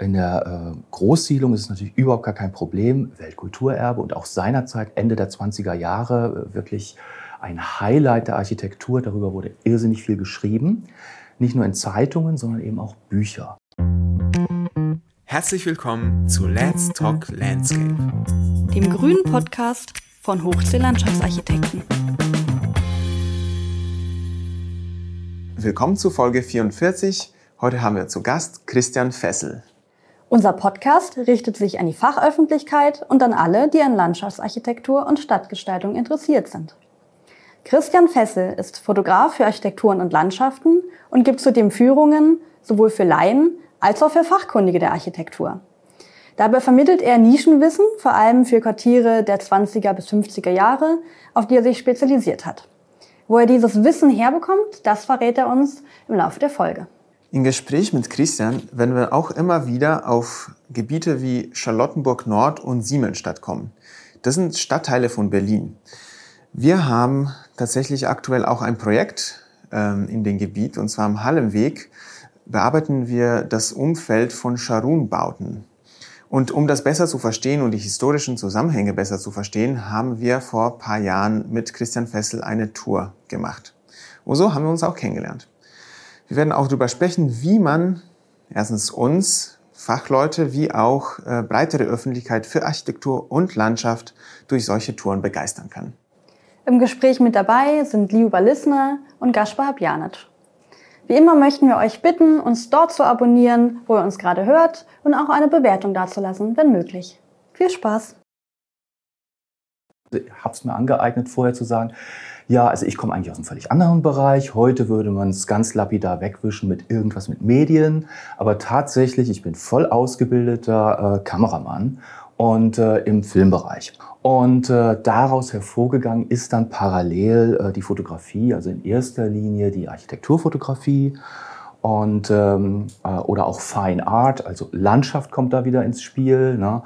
In der äh, Großsiedlung ist es natürlich überhaupt gar kein Problem. Weltkulturerbe und auch seinerzeit, Ende der 20er Jahre, äh, wirklich ein Highlight der Architektur. Darüber wurde irrsinnig viel geschrieben. Nicht nur in Zeitungen, sondern eben auch Bücher. Herzlich willkommen zu Let's Talk Landscape, dem grünen Podcast von Hochsee Landschaftsarchitekten. Willkommen zu Folge 44. Heute haben wir zu Gast Christian Fessel. Unser Podcast richtet sich an die Fachöffentlichkeit und an alle, die an Landschaftsarchitektur und Stadtgestaltung interessiert sind. Christian Fessel ist Fotograf für Architekturen und Landschaften und gibt zudem Führungen sowohl für Laien als auch für Fachkundige der Architektur. Dabei vermittelt er Nischenwissen, vor allem für Quartiere der 20er bis 50er Jahre, auf die er sich spezialisiert hat. Wo er dieses Wissen herbekommt, das verrät er uns im Laufe der Folge. Im Gespräch mit Christian werden wir auch immer wieder auf Gebiete wie Charlottenburg Nord und Siemensstadt kommen. Das sind Stadtteile von Berlin. Wir haben tatsächlich aktuell auch ein Projekt ähm, in dem Gebiet, und zwar am Hallenweg bearbeiten wir das Umfeld von Scharun-Bauten. Und um das besser zu verstehen und die historischen Zusammenhänge besser zu verstehen, haben wir vor paar Jahren mit Christian Fessel eine Tour gemacht. Und so haben wir uns auch kennengelernt. Wir werden auch darüber sprechen, wie man erstens uns, Fachleute, wie auch äh, breitere Öffentlichkeit für Architektur und Landschaft durch solche Touren begeistern kann. Im Gespräch mit dabei sind Liuba Lissner und Gaspar Habjanic. Wie immer möchten wir euch bitten, uns dort zu abonnieren, wo ihr uns gerade hört und auch eine Bewertung dazulassen, wenn möglich. Viel Spaß! Ich habe es mir angeeignet, vorher zu sagen, ja, also ich komme eigentlich aus einem völlig anderen Bereich. Heute würde man es ganz lapidar wegwischen mit irgendwas mit Medien. Aber tatsächlich, ich bin voll ausgebildeter äh, Kameramann und äh, im Filmbereich. Und äh, daraus hervorgegangen ist dann parallel äh, die Fotografie, also in erster Linie die Architekturfotografie und ähm, äh, oder auch Fine Art, also Landschaft kommt da wieder ins Spiel. Ne?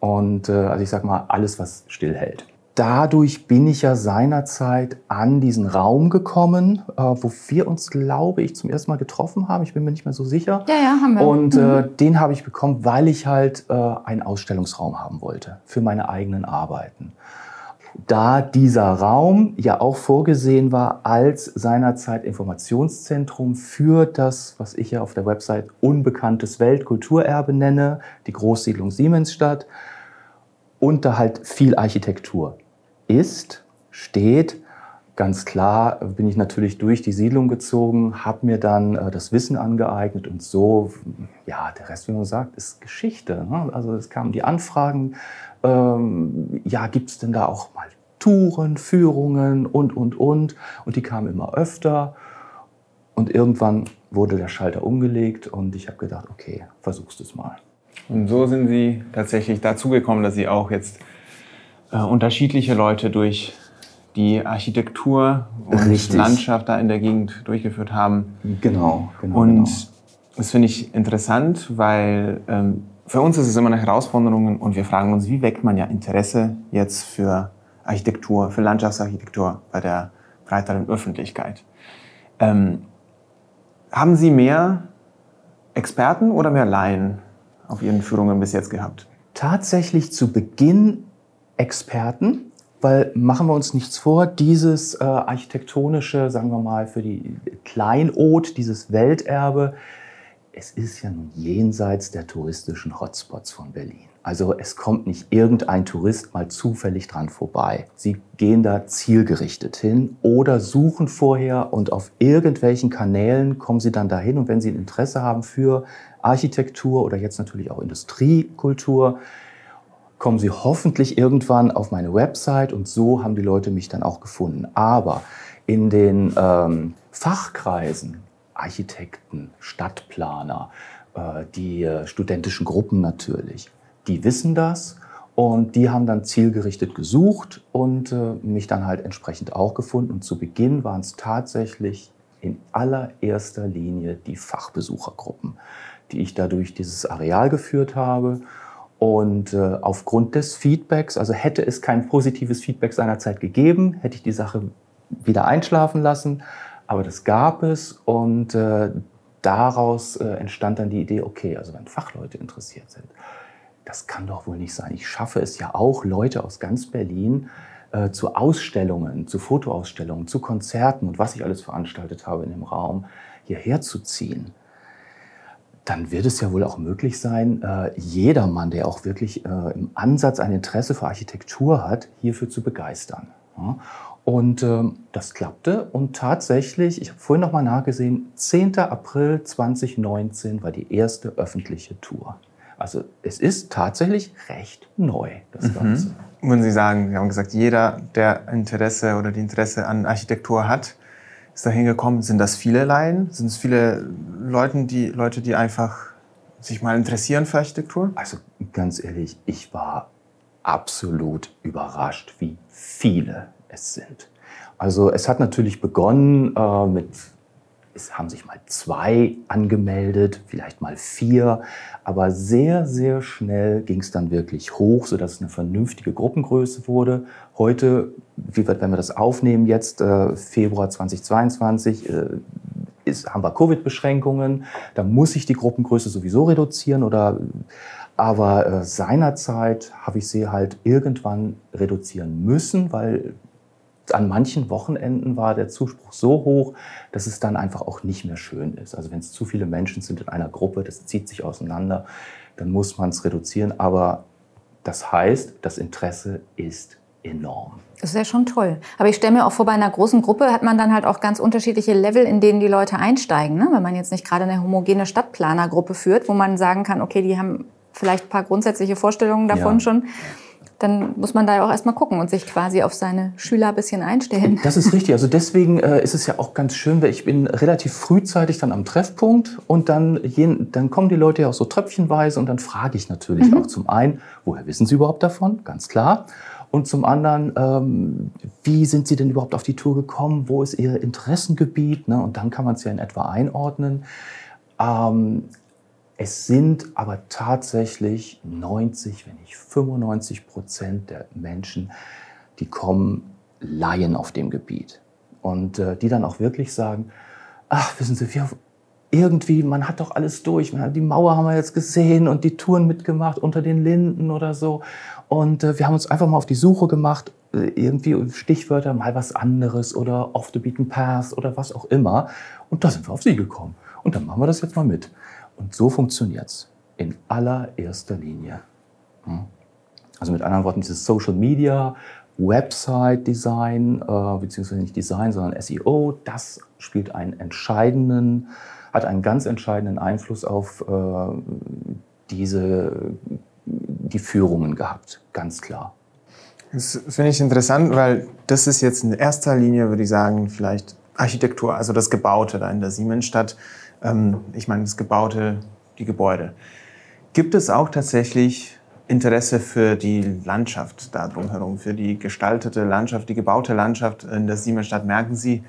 Und äh, also ich sag mal alles, was stillhält dadurch bin ich ja seinerzeit an diesen Raum gekommen, äh, wo wir uns, glaube ich, zum ersten Mal getroffen haben. Ich bin mir nicht mehr so sicher. Ja, ja, haben wir. Und äh, mhm. den habe ich bekommen, weil ich halt äh, einen Ausstellungsraum haben wollte für meine eigenen Arbeiten. Da dieser Raum ja auch vorgesehen war als seinerzeit Informationszentrum für das, was ich ja auf der Website unbekanntes Weltkulturerbe nenne, die Großsiedlung Siemensstadt, und da halt viel Architektur ist, steht. Ganz klar bin ich natürlich durch die Siedlung gezogen, habe mir dann äh, das Wissen angeeignet und so, ja, der Rest, wie man sagt, ist Geschichte. Ne? Also es kamen die Anfragen, ähm, ja, gibt es denn da auch mal Touren, Führungen und, und, und. Und die kamen immer öfter. Und irgendwann wurde der Schalter umgelegt und ich habe gedacht, okay, versuchst es mal. Und so sind Sie tatsächlich dazu gekommen, dass Sie auch jetzt äh, unterschiedliche Leute durch die Architektur und Richtig. Landschaft da in der Gegend durchgeführt haben. Genau. genau und genau. das finde ich interessant, weil ähm, für uns ist es immer eine Herausforderung und wir fragen uns, wie weckt man ja Interesse jetzt für Architektur, für Landschaftsarchitektur bei der breiteren Öffentlichkeit. Ähm, haben Sie mehr Experten oder mehr Laien auf Ihren Führungen bis jetzt gehabt? Tatsächlich zu Beginn Experten, weil machen wir uns nichts vor, dieses äh, architektonische, sagen wir mal, für die Kleinod, dieses Welterbe, es ist ja nun jenseits der touristischen Hotspots von Berlin. Also es kommt nicht irgendein Tourist mal zufällig dran vorbei. Sie gehen da zielgerichtet hin oder suchen vorher und auf irgendwelchen Kanälen kommen sie dann dahin. Und wenn sie ein Interesse haben für Architektur oder jetzt natürlich auch Industriekultur, kommen Sie hoffentlich irgendwann auf meine Website und so haben die Leute mich dann auch gefunden. Aber in den ähm, Fachkreisen, Architekten, Stadtplaner, äh, die äh, studentischen Gruppen natürlich, die wissen das und die haben dann zielgerichtet gesucht und äh, mich dann halt entsprechend auch gefunden. Und zu Beginn waren es tatsächlich in allererster Linie die Fachbesuchergruppen, die ich dadurch dieses Areal geführt habe und äh, aufgrund des Feedbacks, also hätte es kein positives Feedback seinerzeit gegeben, hätte ich die Sache wieder einschlafen lassen. Aber das gab es und äh, daraus äh, entstand dann die Idee, okay, also wenn Fachleute interessiert sind, das kann doch wohl nicht sein. Ich schaffe es ja auch, Leute aus ganz Berlin äh, zu Ausstellungen, zu Fotoausstellungen, zu Konzerten und was ich alles veranstaltet habe in dem Raum, hierher zu ziehen. Dann wird es ja wohl auch möglich sein, äh, jedermann, der auch wirklich äh, im Ansatz ein Interesse für Architektur hat, hierfür zu begeistern. Ja? Und ähm, das klappte und tatsächlich, ich habe vorhin noch mal nachgesehen, 10. April 2019 war die erste öffentliche Tour. Also es ist tatsächlich recht neu, das mhm. Ganze. Würden Sie sagen, Sie haben gesagt, jeder, der Interesse oder die Interesse an Architektur hat, ist da hingekommen. Sind das viele Laien? Sind es viele Leute, die, Leute, die einfach sich mal interessieren für Architektur? Also ganz ehrlich, ich war absolut überrascht, wie viele es sind. Also es hat natürlich begonnen äh, mit, es haben sich mal zwei angemeldet, vielleicht mal vier, aber sehr, sehr schnell ging es dann wirklich hoch, sodass es eine vernünftige Gruppengröße wurde. Heute, wie wir, wenn wir das aufnehmen, jetzt äh, Februar 2022, äh, ist, haben wir Covid-Beschränkungen, da muss ich die Gruppengröße sowieso reduzieren oder aber äh, seinerzeit habe ich sie halt irgendwann reduzieren müssen, weil an manchen Wochenenden war der Zuspruch so hoch, dass es dann einfach auch nicht mehr schön ist. Also wenn es zu viele Menschen sind in einer Gruppe, das zieht sich auseinander, dann muss man es reduzieren. Aber das heißt, das Interesse ist enorm. Das ist ja schon toll. Aber ich stelle mir auch vor, bei einer großen Gruppe hat man dann halt auch ganz unterschiedliche Level, in denen die Leute einsteigen. Ne? Wenn man jetzt nicht gerade eine homogene Stadtplanergruppe führt, wo man sagen kann, okay, die haben vielleicht ein paar grundsätzliche Vorstellungen davon ja. schon dann muss man da ja auch erstmal gucken und sich quasi auf seine Schüler ein bisschen einstellen. Das ist richtig. Also deswegen äh, ist es ja auch ganz schön, weil ich bin relativ frühzeitig dann am Treffpunkt und dann, dann kommen die Leute ja auch so tröpfchenweise und dann frage ich natürlich mhm. auch zum einen, woher wissen sie überhaupt davon? Ganz klar. Und zum anderen, ähm, wie sind Sie denn überhaupt auf die Tour gekommen? Wo ist Ihr Interessengebiet? Ne? Und dann kann man es ja in etwa einordnen. Ähm, es sind aber tatsächlich 90, wenn nicht 95 Prozent der Menschen, die kommen, Laien auf dem Gebiet. Und äh, die dann auch wirklich sagen, ach, wissen Sie, wir, irgendwie, man hat doch alles durch. Die Mauer haben wir jetzt gesehen und die Touren mitgemacht unter den Linden oder so. Und äh, wir haben uns einfach mal auf die Suche gemacht, äh, irgendwie Stichwörter, mal was anderes oder off the beaten path oder was auch immer. Und da sind wir auf Sie gekommen. Und dann machen wir das jetzt mal mit. Und so funktioniert es in allererster Linie. Hm? Also mit anderen Worten, dieses Social Media, Website Design, äh, beziehungsweise nicht Design, sondern SEO, das spielt einen entscheidenden, hat einen ganz entscheidenden Einfluss auf äh, diese, die Führungen gehabt, ganz klar. Das finde ich interessant, weil das ist jetzt in erster Linie, würde ich sagen, vielleicht Architektur, also das Gebaute da in der Siemensstadt ich meine, das Gebaute, die Gebäude. Gibt es auch tatsächlich Interesse für die Landschaft da drumherum, für die gestaltete Landschaft, die gebaute Landschaft in der Siemensstadt? Merken Sie,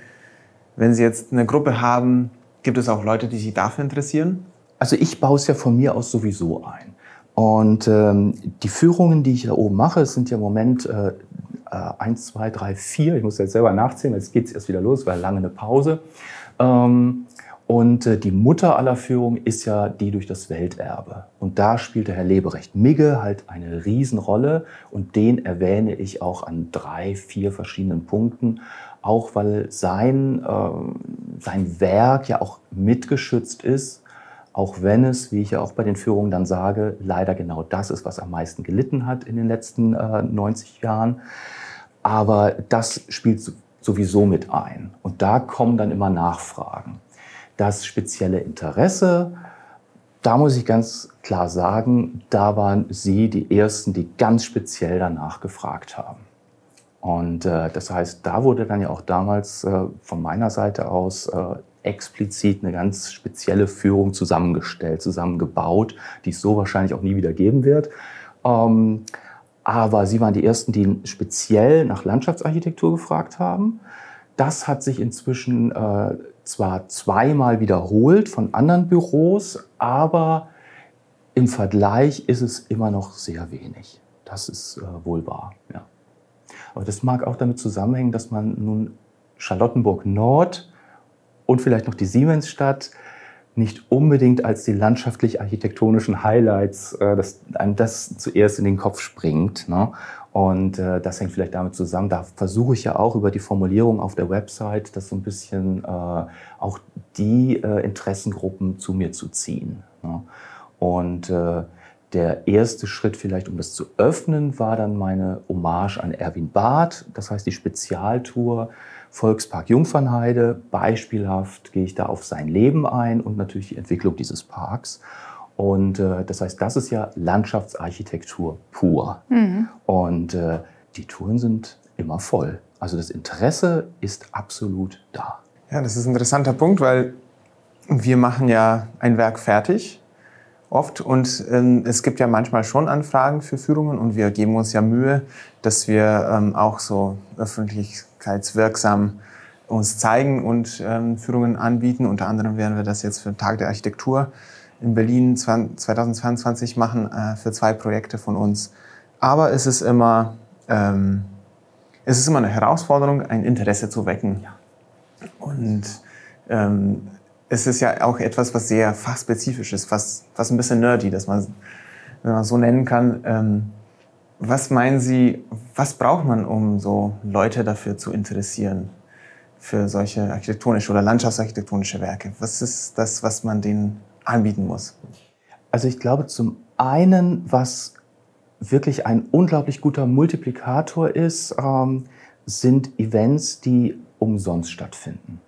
wenn Sie jetzt eine Gruppe haben, gibt es auch Leute, die sich dafür interessieren? Also ich baue es ja von mir aus sowieso ein. Und ähm, die Führungen, die ich da oben mache, sind ja im Moment äh, äh, eins, zwei, drei, vier. Ich muss jetzt selber nachzählen, jetzt geht es erst wieder los, weil lange eine Pause. Ähm, und äh, die Mutter aller Führung ist ja die durch das Welterbe. Und da spielt der Herr Leberecht Migge halt eine Riesenrolle. Und den erwähne ich auch an drei, vier verschiedenen Punkten. Auch weil sein, äh, sein Werk ja auch mitgeschützt ist. Auch wenn es, wie ich ja auch bei den Führungen dann sage, leider genau das ist, was am meisten gelitten hat in den letzten äh, 90 Jahren. Aber das spielt sowieso mit ein. Und da kommen dann immer Nachfragen das spezielle Interesse, da muss ich ganz klar sagen, da waren Sie die Ersten, die ganz speziell danach gefragt haben. Und äh, das heißt, da wurde dann ja auch damals äh, von meiner Seite aus äh, explizit eine ganz spezielle Führung zusammengestellt, zusammengebaut, die es so wahrscheinlich auch nie wieder geben wird. Ähm, aber Sie waren die Ersten, die speziell nach Landschaftsarchitektur gefragt haben. Das hat sich inzwischen äh, zwar zweimal wiederholt von anderen Büros, aber im Vergleich ist es immer noch sehr wenig. Das ist äh, wohl wahr. Ja. Aber das mag auch damit zusammenhängen, dass man nun Charlottenburg Nord und vielleicht noch die Siemensstadt nicht unbedingt als die landschaftlich-architektonischen Highlights, äh, dass einem das zuerst in den Kopf springt. Ne? Und äh, das hängt vielleicht damit zusammen. Da versuche ich ja auch über die Formulierung auf der Website, das so ein bisschen äh, auch die äh, Interessengruppen zu mir zu ziehen. Ne? Und äh, der erste Schritt vielleicht, um das zu öffnen, war dann meine Hommage an Erwin Barth. Das heißt, die Spezialtour Volkspark Jungfernheide. Beispielhaft gehe ich da auf sein Leben ein und natürlich die Entwicklung dieses Parks. Und äh, das heißt, das ist ja Landschaftsarchitektur pur. Mhm. Und äh, die Touren sind immer voll. Also das Interesse ist absolut da. Ja, das ist ein interessanter Punkt, weil wir machen ja ein Werk fertig oft und ähm, es gibt ja manchmal schon Anfragen für Führungen und wir geben uns ja Mühe, dass wir ähm, auch so öffentlichkeitswirksam uns zeigen und ähm, Führungen anbieten. Unter anderem werden wir das jetzt für den Tag der Architektur in Berlin 2022 machen äh, für zwei Projekte von uns. Aber es ist immer, ähm, es ist immer eine Herausforderung, ein Interesse zu wecken. Ja. Und ähm, es ist ja auch etwas, was sehr fachspezifisch ist, fast, fast ein bisschen nerdy, dass man, wenn man so nennen kann. Ähm, was meinen Sie, was braucht man, um so Leute dafür zu interessieren, für solche architektonische oder landschaftsarchitektonische Werke? Was ist das, was man denen anbieten muss? Also ich glaube zum einen, was wirklich ein unglaublich guter Multiplikator ist, ähm, sind Events, die umsonst stattfinden.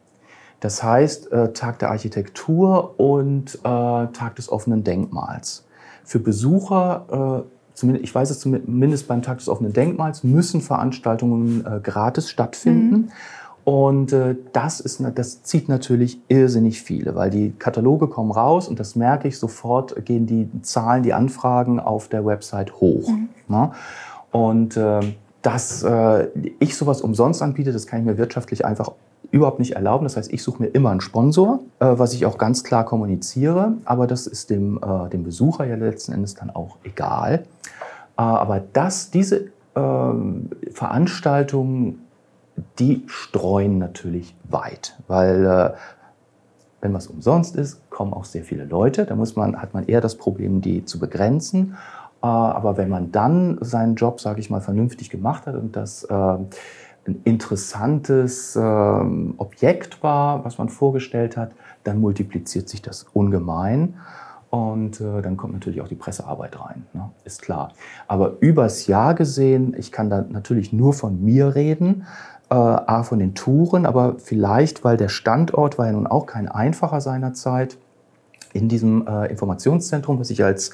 Das heißt äh, Tag der Architektur und äh, Tag des offenen Denkmals. Für Besucher, äh, zumindest, ich weiß es zumindest beim Tag des offenen Denkmals, müssen Veranstaltungen gratis stattfinden. Mhm. Und das, ist, das zieht natürlich irrsinnig viele, weil die Kataloge kommen raus und das merke ich sofort, gehen die Zahlen, die Anfragen auf der Website hoch. Mhm. Ne? Und dass äh, ich sowas umsonst anbiete, das kann ich mir wirtschaftlich einfach überhaupt nicht erlauben. Das heißt, ich suche mir immer einen Sponsor, äh, was ich auch ganz klar kommuniziere, aber das ist dem, äh, dem Besucher ja letzten Endes dann auch egal. Äh, aber das, diese ähm, Veranstaltungen die streuen natürlich weit, weil äh, wenn was umsonst ist, kommen auch sehr viele Leute. Da muss man, hat man eher das Problem, die zu begrenzen. Äh, aber wenn man dann seinen Job, sage ich mal, vernünftig gemacht hat und das äh, ein interessantes äh, Objekt war, was man vorgestellt hat, dann multipliziert sich das ungemein. Und äh, dann kommt natürlich auch die Pressearbeit rein, ne? ist klar. Aber übers Jahr gesehen, ich kann da natürlich nur von mir reden, äh, A von den Touren, aber vielleicht, weil der Standort war ja nun auch kein einfacher seinerzeit, in diesem äh, Informationszentrum, was ich als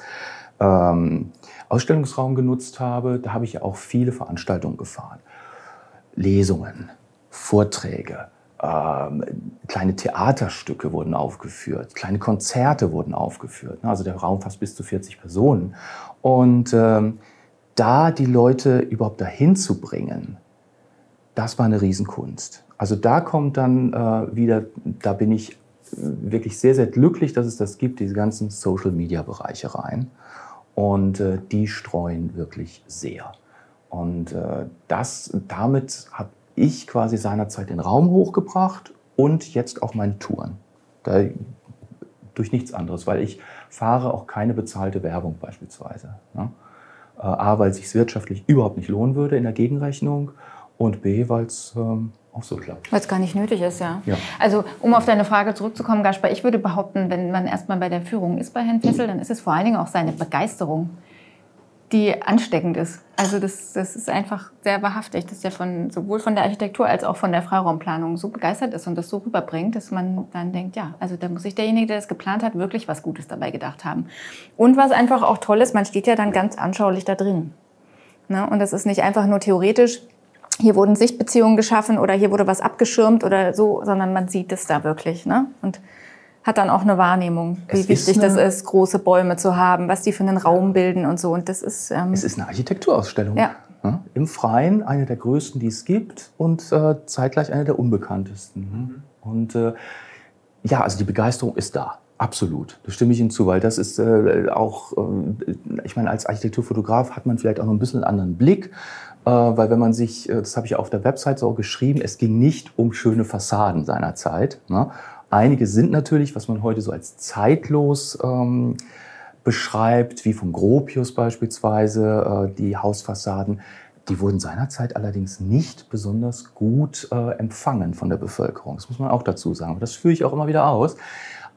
ähm, Ausstellungsraum genutzt habe, da habe ich ja auch viele Veranstaltungen gefahren. Lesungen, Vorträge, ähm, kleine Theaterstücke wurden aufgeführt, kleine Konzerte wurden aufgeführt. Also der Raum fast bis zu 40 Personen. Und ähm, da die Leute überhaupt dahin zu bringen, das war eine Riesenkunst. Also da kommt dann äh, wieder, da bin ich wirklich sehr, sehr glücklich, dass es das gibt, diese ganzen Social-Media-Bereiche rein. Und äh, die streuen wirklich sehr. Und äh, das, damit habe ich quasi seinerzeit den Raum hochgebracht und jetzt auch meine Touren. Da, durch nichts anderes, weil ich fahre auch keine bezahlte Werbung beispielsweise. Ne? Äh, A, weil es sich wirtschaftlich überhaupt nicht lohnen würde in der Gegenrechnung und B, weil es ähm, auch so klappt. Weil es gar nicht nötig ist, ja. ja. Also, um auf deine Frage zurückzukommen, Gaspar, ich würde behaupten, wenn man erstmal bei der Führung ist bei Herrn Fessel, dann ist es vor allen Dingen auch seine Begeisterung, die ansteckend ist. Also das, das ist einfach sehr wahrhaftig, dass er von, sowohl von der Architektur als auch von der Freiraumplanung so begeistert ist und das so rüberbringt, dass man dann denkt, ja, also da muss sich derjenige, der das geplant hat, wirklich was Gutes dabei gedacht haben. Und was einfach auch toll ist, man steht ja dann ganz anschaulich da drin. Ne? Und das ist nicht einfach nur theoretisch, hier wurden Sichtbeziehungen geschaffen oder hier wurde was abgeschirmt oder so, sondern man sieht es da wirklich. Ne? Und hat dann auch eine Wahrnehmung, wie es wichtig eine, das ist, große Bäume zu haben, was die für einen Raum bilden und so. Und das ist. Ähm, es ist eine Architekturausstellung. Ja. Im Freien, eine der größten, die es gibt und äh, zeitgleich eine der unbekanntesten. Ne? Mhm. Und äh, ja, also die Begeisterung ist da. Absolut, da stimme ich Ihnen zu, weil das ist äh, auch, äh, ich meine, als Architekturfotograf hat man vielleicht auch noch ein bisschen einen anderen Blick äh, weil wenn man sich, äh, das habe ich auf der Website so geschrieben, es ging nicht um schöne Fassaden seiner Zeit, ne? Einige sind natürlich, was man heute so als zeitlos ähm, beschreibt, wie vom Gropius beispielsweise, äh, die Hausfassaden. Die wurden seinerzeit allerdings nicht besonders gut äh, empfangen von der Bevölkerung. Das muss man auch dazu sagen. Das führe ich auch immer wieder aus.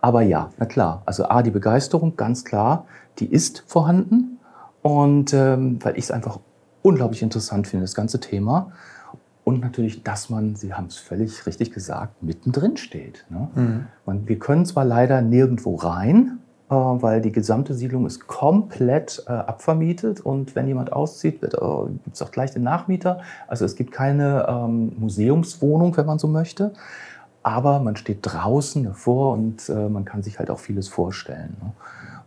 Aber ja, na klar. Also A, die Begeisterung, ganz klar, die ist vorhanden. Und ähm, weil ich es einfach unglaublich interessant finde, das ganze Thema. Und natürlich, dass man, Sie haben es völlig richtig gesagt, mittendrin steht. Ne? Mhm. Man, wir können zwar leider nirgendwo rein, äh, weil die gesamte Siedlung ist komplett äh, abvermietet und wenn jemand auszieht, äh, gibt es auch gleich den Nachmieter. Also es gibt keine ähm, Museumswohnung, wenn man so möchte. Aber man steht draußen davor und äh, man kann sich halt auch vieles vorstellen. Ne?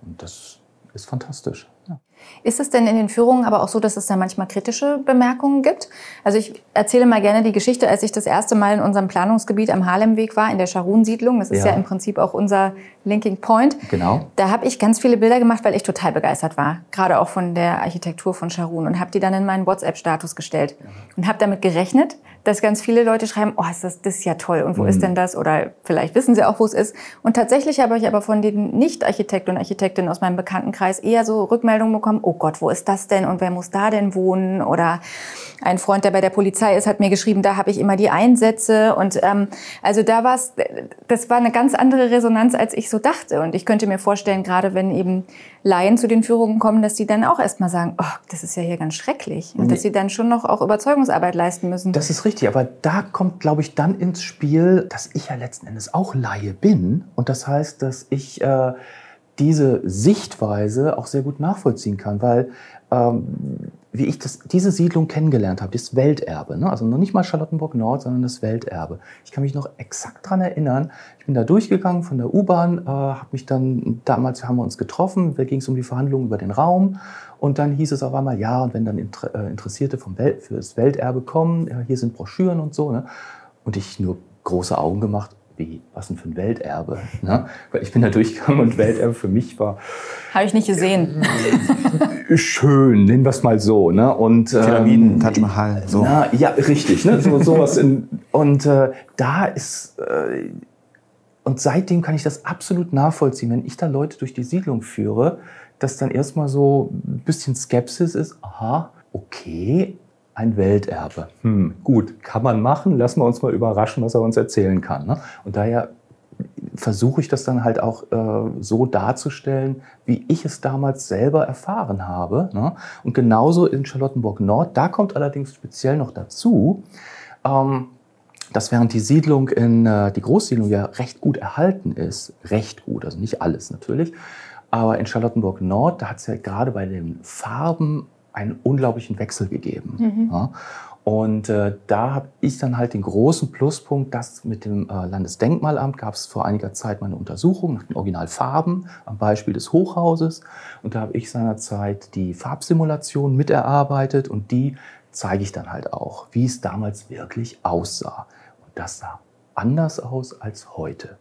Und das ist fantastisch. Ja. Ist es denn in den Führungen aber auch so, dass es da manchmal kritische Bemerkungen gibt? Also ich erzähle mal gerne die Geschichte, als ich das erste Mal in unserem Planungsgebiet am Harlemweg war, in der Scharun-Siedlung. Das ist ja. ja. im Prinzip auch unser Linking Point. Genau. Da habe ich ganz viele Bilder gemacht, weil ich total begeistert war. Gerade auch von der Architektur von Scharun. Und habe die dann in meinen WhatsApp-Status gestellt. Und habe damit gerechnet, dass ganz viele Leute schreiben, oh, ist das, das ist ja toll und wo mhm. ist denn das? Oder vielleicht wissen sie auch, wo es ist. Und tatsächlich habe ich aber von den Nicht-Architekten und Architektinnen aus meinem Bekanntenkreis eher so Rückmeldungen bekommen, oh Gott, wo ist das denn und wer muss da denn wohnen? Oder ein Freund, der bei der Polizei ist, hat mir geschrieben, da habe ich immer die Einsätze. Und ähm, also da war es, das war eine ganz andere Resonanz, als ich so dachte. Und ich könnte mir vorstellen, gerade wenn eben Laien zu den Führungen kommen, dass die dann auch erstmal sagen, oh, das ist ja hier ganz schrecklich. Und nee. dass sie dann schon noch auch Überzeugungsarbeit leisten müssen. Das ist richtig, aber da kommt, glaube ich, dann ins Spiel, dass ich ja letzten Endes auch Laie bin. Und das heißt, dass ich äh, diese Sichtweise auch sehr gut nachvollziehen kann, weil ähm, wie ich das, diese Siedlung kennengelernt habe, das Welterbe, ne? also noch nicht mal Charlottenburg Nord, sondern das Welterbe. Ich kann mich noch exakt daran erinnern. Ich bin da durchgegangen von der U-Bahn, äh, habe mich dann damals haben wir uns getroffen, da ging es um die Verhandlungen über den Raum und dann hieß es auf einmal ja und wenn dann Inter äh, Interessierte vom Welt für das Welterbe kommen, ja, hier sind Broschüren und so, ne? und ich nur große Augen gemacht wie, was denn für ein Welterbe? Ne? Weil ich bin da durchgegangen und Welterbe für mich war. Habe ich nicht gesehen. Schön, nennen wir es mal so. Ne? Und, Pyramiden, ähm, Taj Mahal. So. Na, ja, richtig. Ne? So, sowas in, und äh, da ist. Äh, und seitdem kann ich das absolut nachvollziehen. Wenn ich da Leute durch die Siedlung führe, dass dann erstmal so ein bisschen Skepsis ist. Aha, okay, ein Welterbe. Hm, gut, kann man machen. Lassen wir uns mal überraschen, was er uns erzählen kann. Ne? Und daher versuche ich das dann halt auch äh, so darzustellen, wie ich es damals selber erfahren habe. Ne? Und genauso in Charlottenburg Nord, da kommt allerdings speziell noch dazu, ähm, dass während die Siedlung in äh, die Großsiedlung ja recht gut erhalten ist, recht gut, also nicht alles natürlich, aber in Charlottenburg Nord, da hat es ja gerade bei den Farben einen unglaublichen Wechsel gegeben. Mhm. Ja. Und äh, da habe ich dann halt den großen Pluspunkt, dass mit dem äh, Landesdenkmalamt gab es vor einiger Zeit mal eine Untersuchung nach den Originalfarben am Beispiel des Hochhauses. Und da habe ich seinerzeit die Farbsimulation miterarbeitet und die zeige ich dann halt auch, wie es damals wirklich aussah. Und das sah anders aus als heute.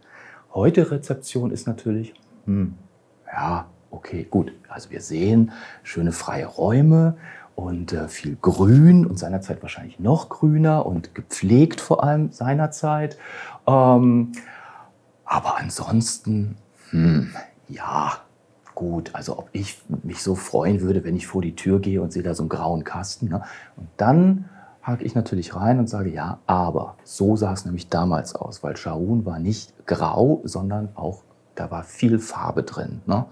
Heute Rezeption ist natürlich, hm, ja, okay, gut. Also wir sehen schöne freie Räume und äh, viel Grün und seinerzeit wahrscheinlich noch grüner und gepflegt vor allem seinerzeit. Ähm, aber ansonsten, hm, ja, gut. Also ob ich mich so freuen würde, wenn ich vor die Tür gehe und sehe da so einen grauen Kasten. Ne? Und dann hake ich natürlich rein und sage, ja, aber so sah es nämlich damals aus, weil Shaun war nicht grau, sondern auch da war viel Farbe drin. Ne?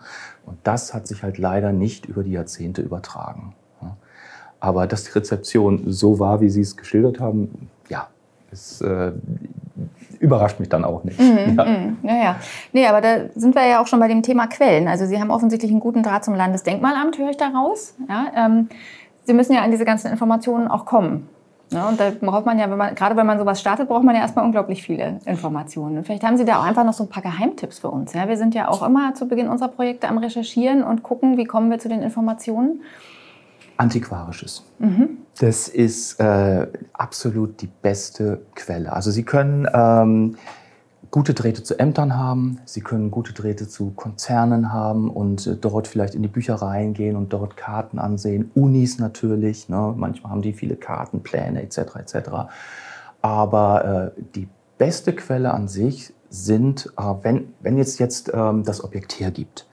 Und das hat sich halt leider nicht über die Jahrzehnte übertragen. Ne? Aber dass die Rezeption so war, wie Sie es geschildert haben, ja, es äh, überrascht mich dann auch nicht. Mhm, ja. Mhm. ja, ja. Nee, aber da sind wir ja auch schon bei dem Thema Quellen. Also Sie haben offensichtlich einen guten Draht zum Landesdenkmalamt, höre ich da raus. Ja, ähm, Sie müssen ja an diese ganzen Informationen auch kommen. Ja, und da braucht man ja, wenn man, gerade wenn man sowas startet, braucht man ja erstmal unglaublich viele Informationen. Vielleicht haben Sie da auch einfach noch so ein paar Geheimtipps für uns. Ja? Wir sind ja auch immer zu Beginn unserer Projekte am Recherchieren und gucken, wie kommen wir zu den Informationen. Antiquarisches. Mhm. Das ist äh, absolut die beste Quelle. Also Sie können ähm, gute Drähte zu Ämtern haben, Sie können gute Drähte zu Konzernen haben und äh, dort vielleicht in die Büchereien gehen und dort Karten ansehen. Unis natürlich, ne? manchmal haben die viele Kartenpläne etc. etc. Aber äh, die beste Quelle an sich sind, äh, wenn, wenn jetzt, jetzt ähm, das Objekt hergibt.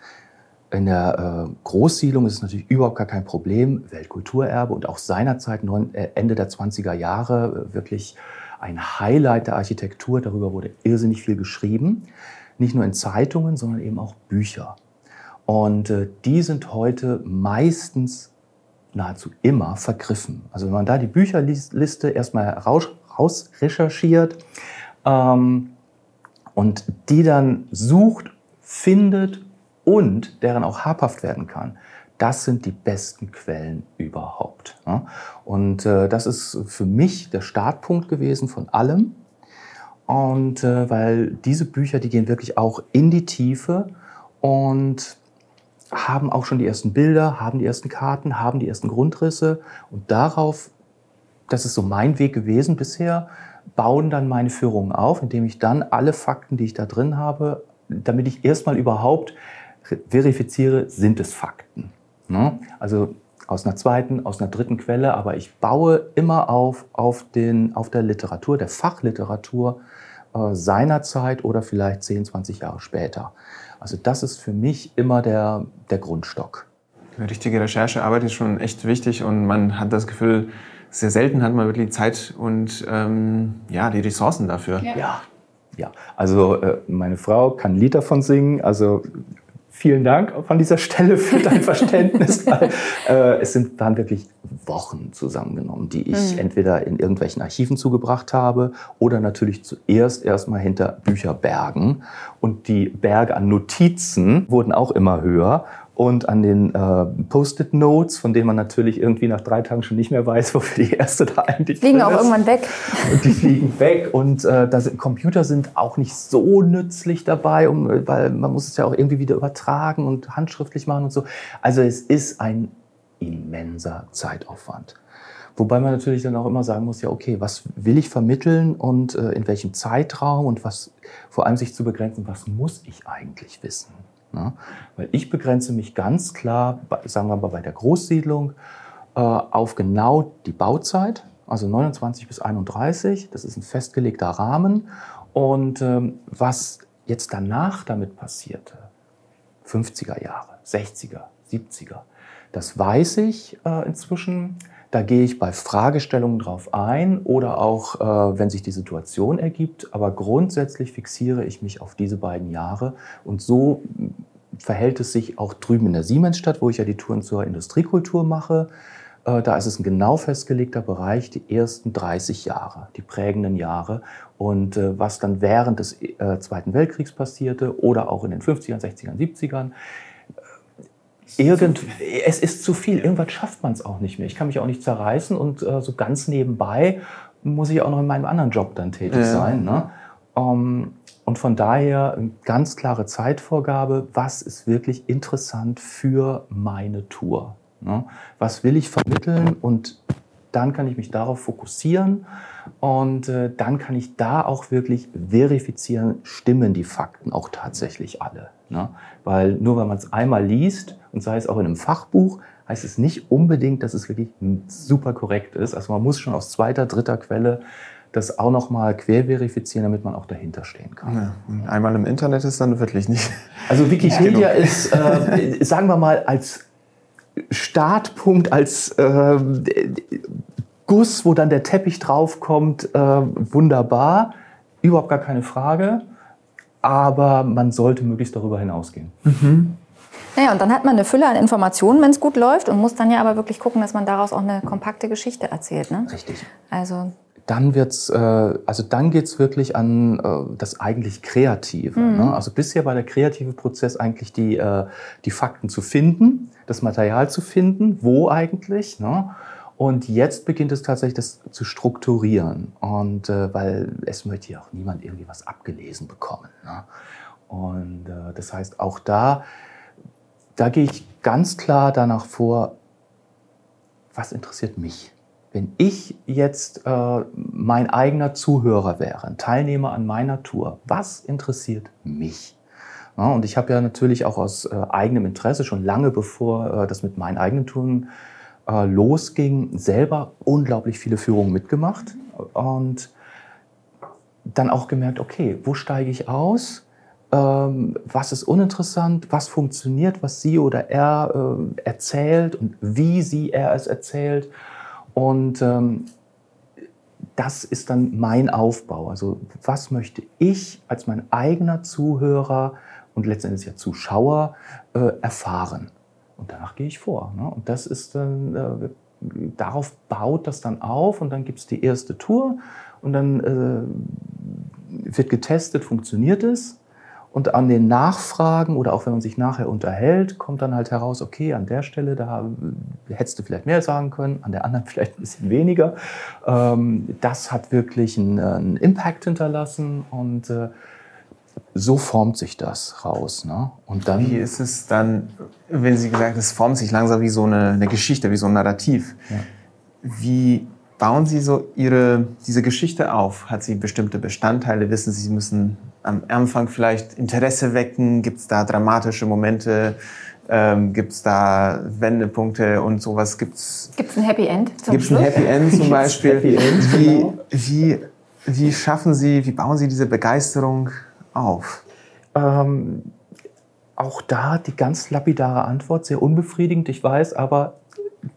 In der äh, Großsiedlung ist es natürlich überhaupt gar kein Problem. Weltkulturerbe und auch seinerzeit äh, Ende der 20er Jahre äh, wirklich ein Highlight der Architektur. Darüber wurde irrsinnig viel geschrieben. Nicht nur in Zeitungen, sondern eben auch Bücher. Und äh, die sind heute meistens nahezu immer vergriffen. Also wenn man da die Bücherliste erstmal raus, raus recherchiert ähm, und die dann sucht, findet und deren auch habhaft werden kann, das sind die besten Quellen überhaupt. Und äh, das ist für mich der Startpunkt gewesen von allem. Und äh, weil diese Bücher, die gehen wirklich auch in die Tiefe und haben auch schon die ersten Bilder, haben die ersten Karten, haben die ersten Grundrisse und darauf, das ist so mein Weg gewesen bisher, bauen dann meine Führungen auf, indem ich dann alle Fakten, die ich da drin habe, damit ich erstmal überhaupt verifiziere, sind es Fakten. Ne? Also aus einer zweiten, aus einer dritten Quelle, aber ich baue immer auf, auf, den, auf der Literatur, der Fachliteratur äh, seiner Zeit oder vielleicht 10, 20 Jahre später. Also das ist für mich immer der, der Grundstock. Eine richtige Recherchearbeit ist schon echt wichtig und man hat das Gefühl, sehr selten hat man wirklich Zeit und ähm, ja, die Ressourcen dafür. Ja. ja. ja. also äh, meine Frau kann ein Lied davon singen. Also vielen Dank von dieser Stelle für dein Verständnis. weil, äh, es sind, waren wirklich Wochen zusammengenommen, die ich mhm. entweder in irgendwelchen Archiven zugebracht habe oder natürlich zuerst erstmal hinter Bücherbergen. Und die Berge an Notizen wurden auch immer höher und an den äh, Post-it-Notes, von denen man natürlich irgendwie nach drei Tagen schon nicht mehr weiß, wofür die erste da eigentlich fliegen ist. auch irgendwann weg. Und die fliegen weg und äh, das, Computer sind auch nicht so nützlich dabei, um, weil man muss es ja auch irgendwie wieder übertragen und handschriftlich machen und so. Also es ist ein immenser Zeitaufwand. Wobei man natürlich dann auch immer sagen muss, ja, okay, was will ich vermitteln und äh, in welchem Zeitraum und was vor allem sich zu begrenzen, was muss ich eigentlich wissen? Ne? Weil ich begrenze mich ganz klar, sagen wir mal bei der Großsiedlung, äh, auf genau die Bauzeit, also 29 bis 31. Das ist ein festgelegter Rahmen. Und ähm, was jetzt danach damit passierte, 50er Jahre, 60er, 70er, das weiß ich äh, inzwischen. Da gehe ich bei Fragestellungen drauf ein oder auch, äh, wenn sich die Situation ergibt. Aber grundsätzlich fixiere ich mich auf diese beiden Jahre. Und so verhält es sich auch drüben in der Siemensstadt, wo ich ja die Touren zur Industriekultur mache. Äh, da ist es ein genau festgelegter Bereich, die ersten 30 Jahre, die prägenden Jahre. Und äh, was dann während des äh, Zweiten Weltkriegs passierte oder auch in den 50ern, 60ern, 70ern, Irgend, es ist zu viel. Irgendwann schafft man es auch nicht mehr. Ich kann mich auch nicht zerreißen und äh, so ganz nebenbei muss ich auch noch in meinem anderen Job dann tätig ja. sein. Ne? Ähm, und von daher eine ganz klare Zeitvorgabe, was ist wirklich interessant für meine Tour. Ne? Was will ich vermitteln und dann kann ich mich darauf fokussieren und äh, dann kann ich da auch wirklich verifizieren, stimmen die Fakten auch tatsächlich alle. Ne? Weil nur wenn man es einmal liest und sei es auch in einem Fachbuch, heißt es nicht unbedingt, dass es wirklich super korrekt ist. Also man muss schon aus zweiter, dritter Quelle das auch nochmal quer verifizieren, damit man auch dahinter stehen kann. Ja, einmal im Internet ist dann wirklich nicht. Also Wikipedia ist, äh, sagen wir mal, als Startpunkt, als äh, Guss, wo dann der Teppich draufkommt, äh, wunderbar, überhaupt gar keine Frage. Aber man sollte möglichst darüber hinausgehen. Mhm. Naja, und dann hat man eine Fülle an Informationen, wenn es gut läuft, und muss dann ja aber wirklich gucken, dass man daraus auch eine kompakte Geschichte erzählt. Ne? Richtig. Also dann wird's, äh, also dann geht's wirklich an äh, das eigentlich Kreative. Mhm. Ne? Also bisher war der kreative Prozess eigentlich die, äh, die Fakten zu finden, das Material zu finden, wo eigentlich. Ne? Und jetzt beginnt es tatsächlich, das zu strukturieren. Und äh, weil es möchte ja auch niemand irgendwie was abgelesen bekommen. Ne? Und äh, das heißt, auch da, da gehe ich ganz klar danach vor, was interessiert mich? Wenn ich jetzt äh, mein eigener Zuhörer wäre, ein Teilnehmer an meiner Tour, was interessiert mich? Ja, und ich habe ja natürlich auch aus äh, eigenem Interesse, schon lange bevor äh, das mit meinen eigenen Touren äh, losging, selber unglaublich viele Führungen mitgemacht. Und dann auch gemerkt, okay, wo steige ich aus? Ähm, was ist uninteressant? Was funktioniert, was sie oder er äh, erzählt und wie sie er es erzählt? Und ähm, das ist dann mein Aufbau. Also was möchte ich als mein eigener Zuhörer und letztendlich ja Zuschauer äh, erfahren? Und danach gehe ich vor. Ne? Und das ist dann, äh, darauf baut das dann auf und dann gibt es die erste Tour und dann äh, wird getestet, funktioniert es. Und an den Nachfragen oder auch wenn man sich nachher unterhält, kommt dann halt heraus, okay, an der Stelle, da hättest du vielleicht mehr sagen können, an der anderen vielleicht ein bisschen weniger. Ähm, das hat wirklich einen, Impact hinterlassen und äh, so formt sich das raus. Ne? Und dann, wie ist es dann, wenn Sie gesagt haben, es formt sich langsam wie so eine, eine Geschichte, wie so ein Narrativ. Ja. Wie bauen Sie so Ihre, diese Geschichte auf? Hat sie bestimmte Bestandteile? Wissen Sie, Sie müssen am Anfang vielleicht Interesse wecken? Gibt es da dramatische Momente? Ähm, gibt es da Wendepunkte und sowas? Gibt es ein Happy End zum Gibt es ein Happy End zum Beispiel? Happy End, wie, genau. wie, wie schaffen Sie, wie bauen Sie diese Begeisterung auf? Ähm, auch da die ganz lapidare Antwort, sehr unbefriedigend, ich weiß, aber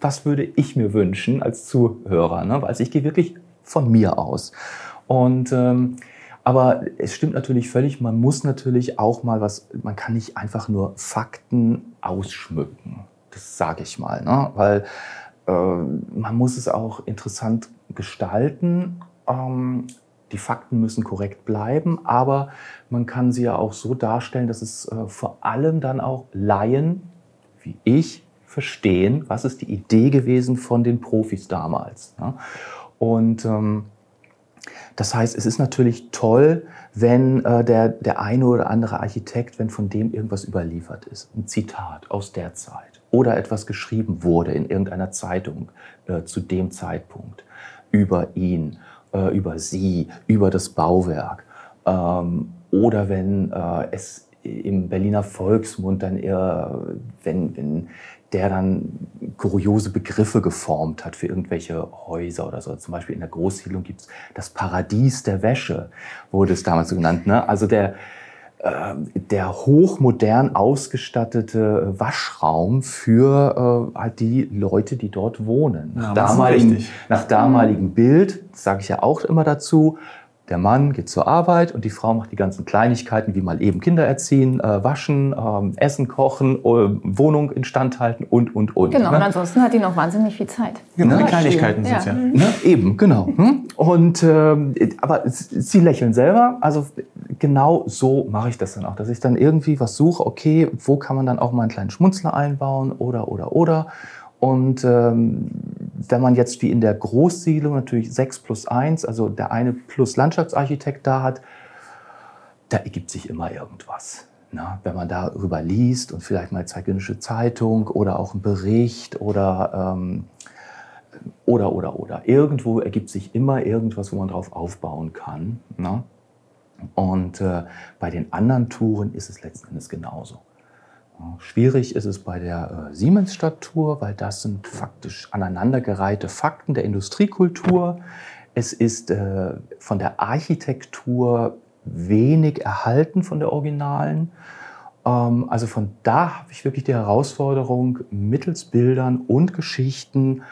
was würde ich mir wünschen als Zuhörer? Ne? Also ich gehe wirklich von mir aus. Und ähm, aber es stimmt natürlich völlig, man muss natürlich auch mal was, man kann nicht einfach nur Fakten ausschmücken. Das sage ich mal, ne? weil äh, man muss es auch interessant gestalten. Ähm, die Fakten müssen korrekt bleiben, aber man kann sie ja auch so darstellen, dass es äh, vor allem dann auch Laien wie ich verstehen, was ist die Idee gewesen von den Profis damals. Ne? Und ähm, das heißt, es ist natürlich toll, wenn äh, der, der eine oder andere Architekt, wenn von dem irgendwas überliefert ist, ein Zitat aus der Zeit oder etwas geschrieben wurde in irgendeiner Zeitung äh, zu dem Zeitpunkt über ihn äh, über sie, über das Bauwerk. Ähm, oder wenn äh, es im Berliner Volksmund dann eher, wenn, wenn der dann kuriose Begriffe geformt hat für irgendwelche Häuser oder so. Zum Beispiel in der Großsiedlung gibt es das Paradies der Wäsche, wurde es damals so genannt. Ne? Also der, ähm, der hochmodern ausgestattete Waschraum für äh, halt die Leute, die dort wohnen. Nach, ja, damaligen, nach damaligem Bild, sage ich ja auch immer dazu, der Mann geht zur Arbeit und die Frau macht die ganzen Kleinigkeiten, wie mal eben Kinder erziehen, äh, waschen, äh, Essen kochen, äh, Wohnung instand halten und, und, und. Genau, ne? und ansonsten hat die noch wahnsinnig viel Zeit. Genau, die Kleinigkeiten sind es ja. Ne? Eben, genau. Hm? Und, ähm, aber sie lächeln selber, also genau so mache ich das dann auch, dass ich dann irgendwie was suche, okay, wo kann man dann auch mal einen kleinen Schmunzler einbauen oder, oder, oder. Und ähm, wenn man jetzt wie in der Großsiedlung natürlich 6 plus 1, also der eine plus Landschaftsarchitekt da hat, da ergibt sich immer irgendwas. Na, wenn man darüber liest und vielleicht mal zeitgenössische Zeitung oder auch ein Bericht oder, ähm, oder, oder, oder. Irgendwo ergibt sich immer irgendwas, wo man drauf aufbauen kann. Na? Und äh, bei den anderen Touren ist es letzten Endes genauso. Schwierig ist es bei der äh, Siemens-Stadttour, weil das sind faktisch aneinandergereihte Fakten der Industriekultur. Es ist äh, von der Architektur wenig erhalten von der Originalen. Ähm, also von da habe ich wirklich die Herausforderung, mittels Bildern und Geschichten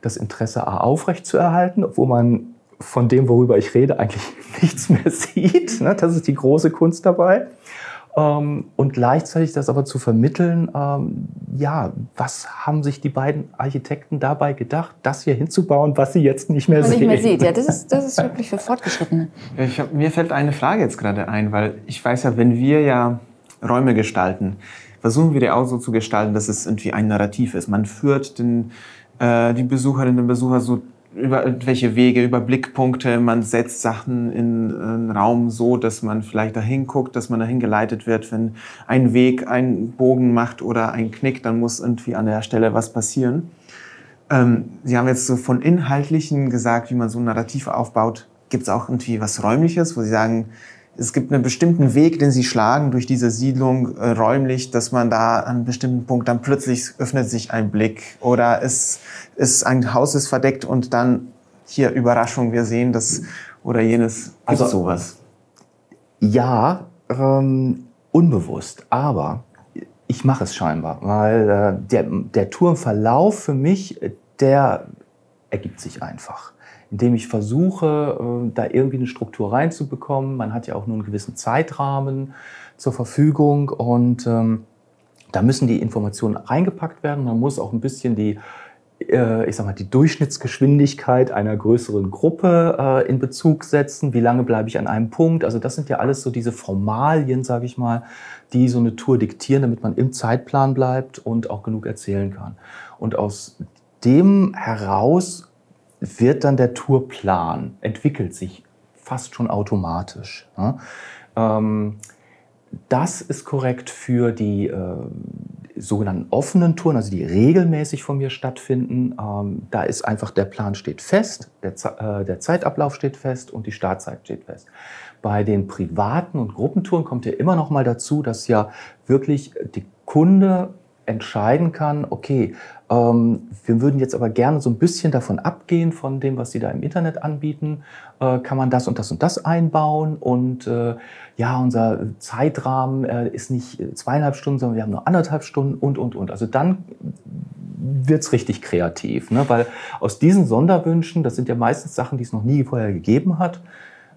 das Interesse A aufrechtzuerhalten, obwohl man von dem, worüber ich rede, eigentlich nichts mehr sieht. Ne? Das ist die große Kunst dabei. Ähm, und gleichzeitig das aber zu vermitteln, ähm, ja, was haben sich die beiden Architekten dabei gedacht, das hier hinzubauen, was sie jetzt nicht mehr sehen. Nicht mehr sieht, ja, das ist, das ist wirklich für Fortgeschrittene. Hab, mir fällt eine Frage jetzt gerade ein, weil ich weiß ja, wenn wir ja Räume gestalten, versuchen wir die auch so zu gestalten, dass es irgendwie ein Narrativ ist. Man führt den, äh, die Besucherinnen und Besucher so über irgendwelche Wege, über Blickpunkte. Man setzt Sachen in einen Raum so, dass man vielleicht dahin guckt, dass man dahin geleitet wird. Wenn ein Weg einen Bogen macht oder ein Knick, dann muss irgendwie an der Stelle was passieren. Ähm, Sie haben jetzt so von Inhaltlichen gesagt, wie man so ein Narrativ aufbaut. Gibt es auch irgendwie was Räumliches, wo Sie sagen, es gibt einen bestimmten Weg, den sie schlagen durch diese Siedlung äh, räumlich, dass man da an einem bestimmten Punkt dann plötzlich öffnet sich ein Blick oder es ist ein Haus ist verdeckt und dann hier Überraschung, wir sehen das oder jenes? Also sowas. Ja, ähm, unbewusst, aber ich mache es scheinbar, weil äh, der, der Tourenverlauf für mich, der ergibt sich einfach. Indem ich versuche, äh, da irgendwie eine Struktur reinzubekommen. Man hat ja auch nur einen gewissen Zeitrahmen zur Verfügung und ähm, da müssen die Informationen reingepackt werden. Man muss auch ein bisschen die äh, ich sag mal, die Durchschnittsgeschwindigkeit einer größeren Gruppe äh, in Bezug setzen. Wie lange bleibe ich an einem Punkt? Also das sind ja alles so diese Formalien, sage ich mal, die so eine Tour diktieren, damit man im Zeitplan bleibt und auch genug erzählen kann. Und aus dem heraus wird dann der Tourplan, entwickelt sich fast schon automatisch. Ja? Ähm, das ist korrekt für die äh, sogenannten offenen Touren, also die regelmäßig von mir stattfinden. Ähm, da ist einfach der Plan steht fest, der, äh, der, Zeitablauf steht fest und die Startzeit steht fest. Bei den privaten und Gruppentouren kommt ja immer noch mal dazu, dass ja wirklich die Kunde entscheiden kann, okay, wir würden jetzt aber gerne so ein bisschen davon abgehen, von dem, was Sie da im Internet anbieten. Äh, kann man das und das und das einbauen? Und äh, ja, unser Zeitrahmen äh, ist nicht zweieinhalb Stunden, sondern wir haben nur anderthalb Stunden und, und, und. Also dann wird's richtig kreativ, ne? weil aus diesen Sonderwünschen, das sind ja meistens Sachen, die es noch nie vorher gegeben hat,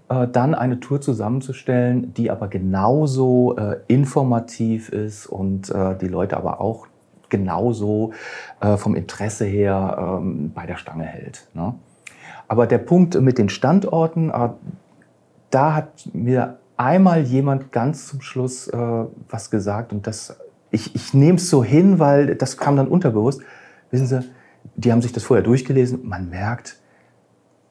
dann eine Tour zusammenzustellen, die aber genauso äh, informativ ist und äh, die Leute aber auch genauso äh, vom Interesse her ähm, bei der Stange hält. Ne? Aber der Punkt mit den Standorten, äh, da hat mir einmal jemand ganz zum Schluss äh, was gesagt und das, ich, ich nehme es so hin, weil das kam dann unterbewusst. Wissen Sie, die haben sich das vorher durchgelesen. Man merkt,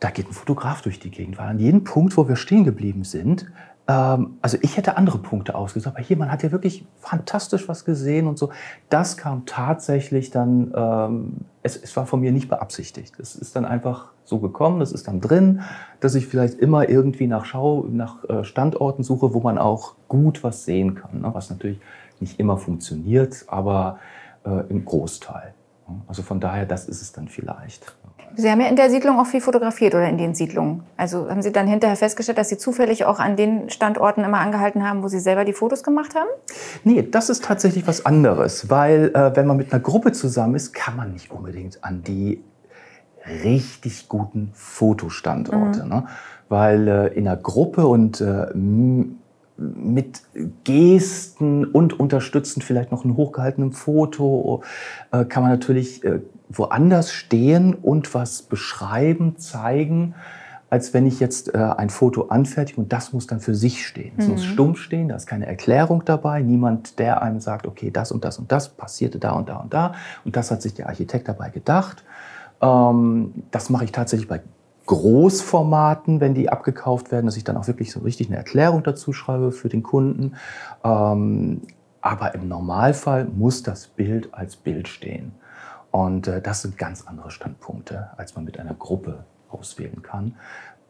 da geht ein Fotograf durch die Gegend, weil an jedem Punkt, wo wir stehen geblieben sind, also ich hätte andere Punkte ausgesucht, aber hier, man hat ja wirklich fantastisch was gesehen und so. Das kam tatsächlich dann, ähm, es, es war von mir nicht beabsichtigt. Es ist dann einfach so gekommen, das ist dann drin, dass ich vielleicht immer irgendwie nach Schau, nach äh, Standorten suche, wo man auch gut was sehen kann, ne? was natürlich nicht immer funktioniert, aber äh, im Großteil. Also von daher, das ist es dann vielleicht. Sie haben ja in der Siedlung auch viel fotografiert oder in den Siedlungen. Also haben Sie dann hinterher festgestellt, dass Sie zufällig auch an den Standorten immer angehalten haben, wo Sie selber die Fotos gemacht haben? Nee, das ist tatsächlich was anderes, weil äh, wenn man mit einer Gruppe zusammen ist, kann man nicht unbedingt an die richtig guten Fotostandorte. Mhm. Ne? Weil äh, in einer Gruppe und äh, mit Gesten und unterstützend vielleicht noch ein hochgehaltenem Foto äh, kann man natürlich äh, woanders stehen und was beschreiben, zeigen, als wenn ich jetzt äh, ein Foto anfertige und das muss dann für sich stehen. Es mhm. muss stumm stehen, da ist keine Erklärung dabei, niemand, der einem sagt, okay, das und das und das passierte da und da und da und das hat sich der Architekt dabei gedacht. Ähm, das mache ich tatsächlich bei Großformaten, wenn die abgekauft werden, dass ich dann auch wirklich so richtig eine Erklärung dazu schreibe für den Kunden. Ähm, aber im Normalfall muss das Bild als Bild stehen. Und äh, das sind ganz andere Standpunkte, als man mit einer Gruppe auswählen kann,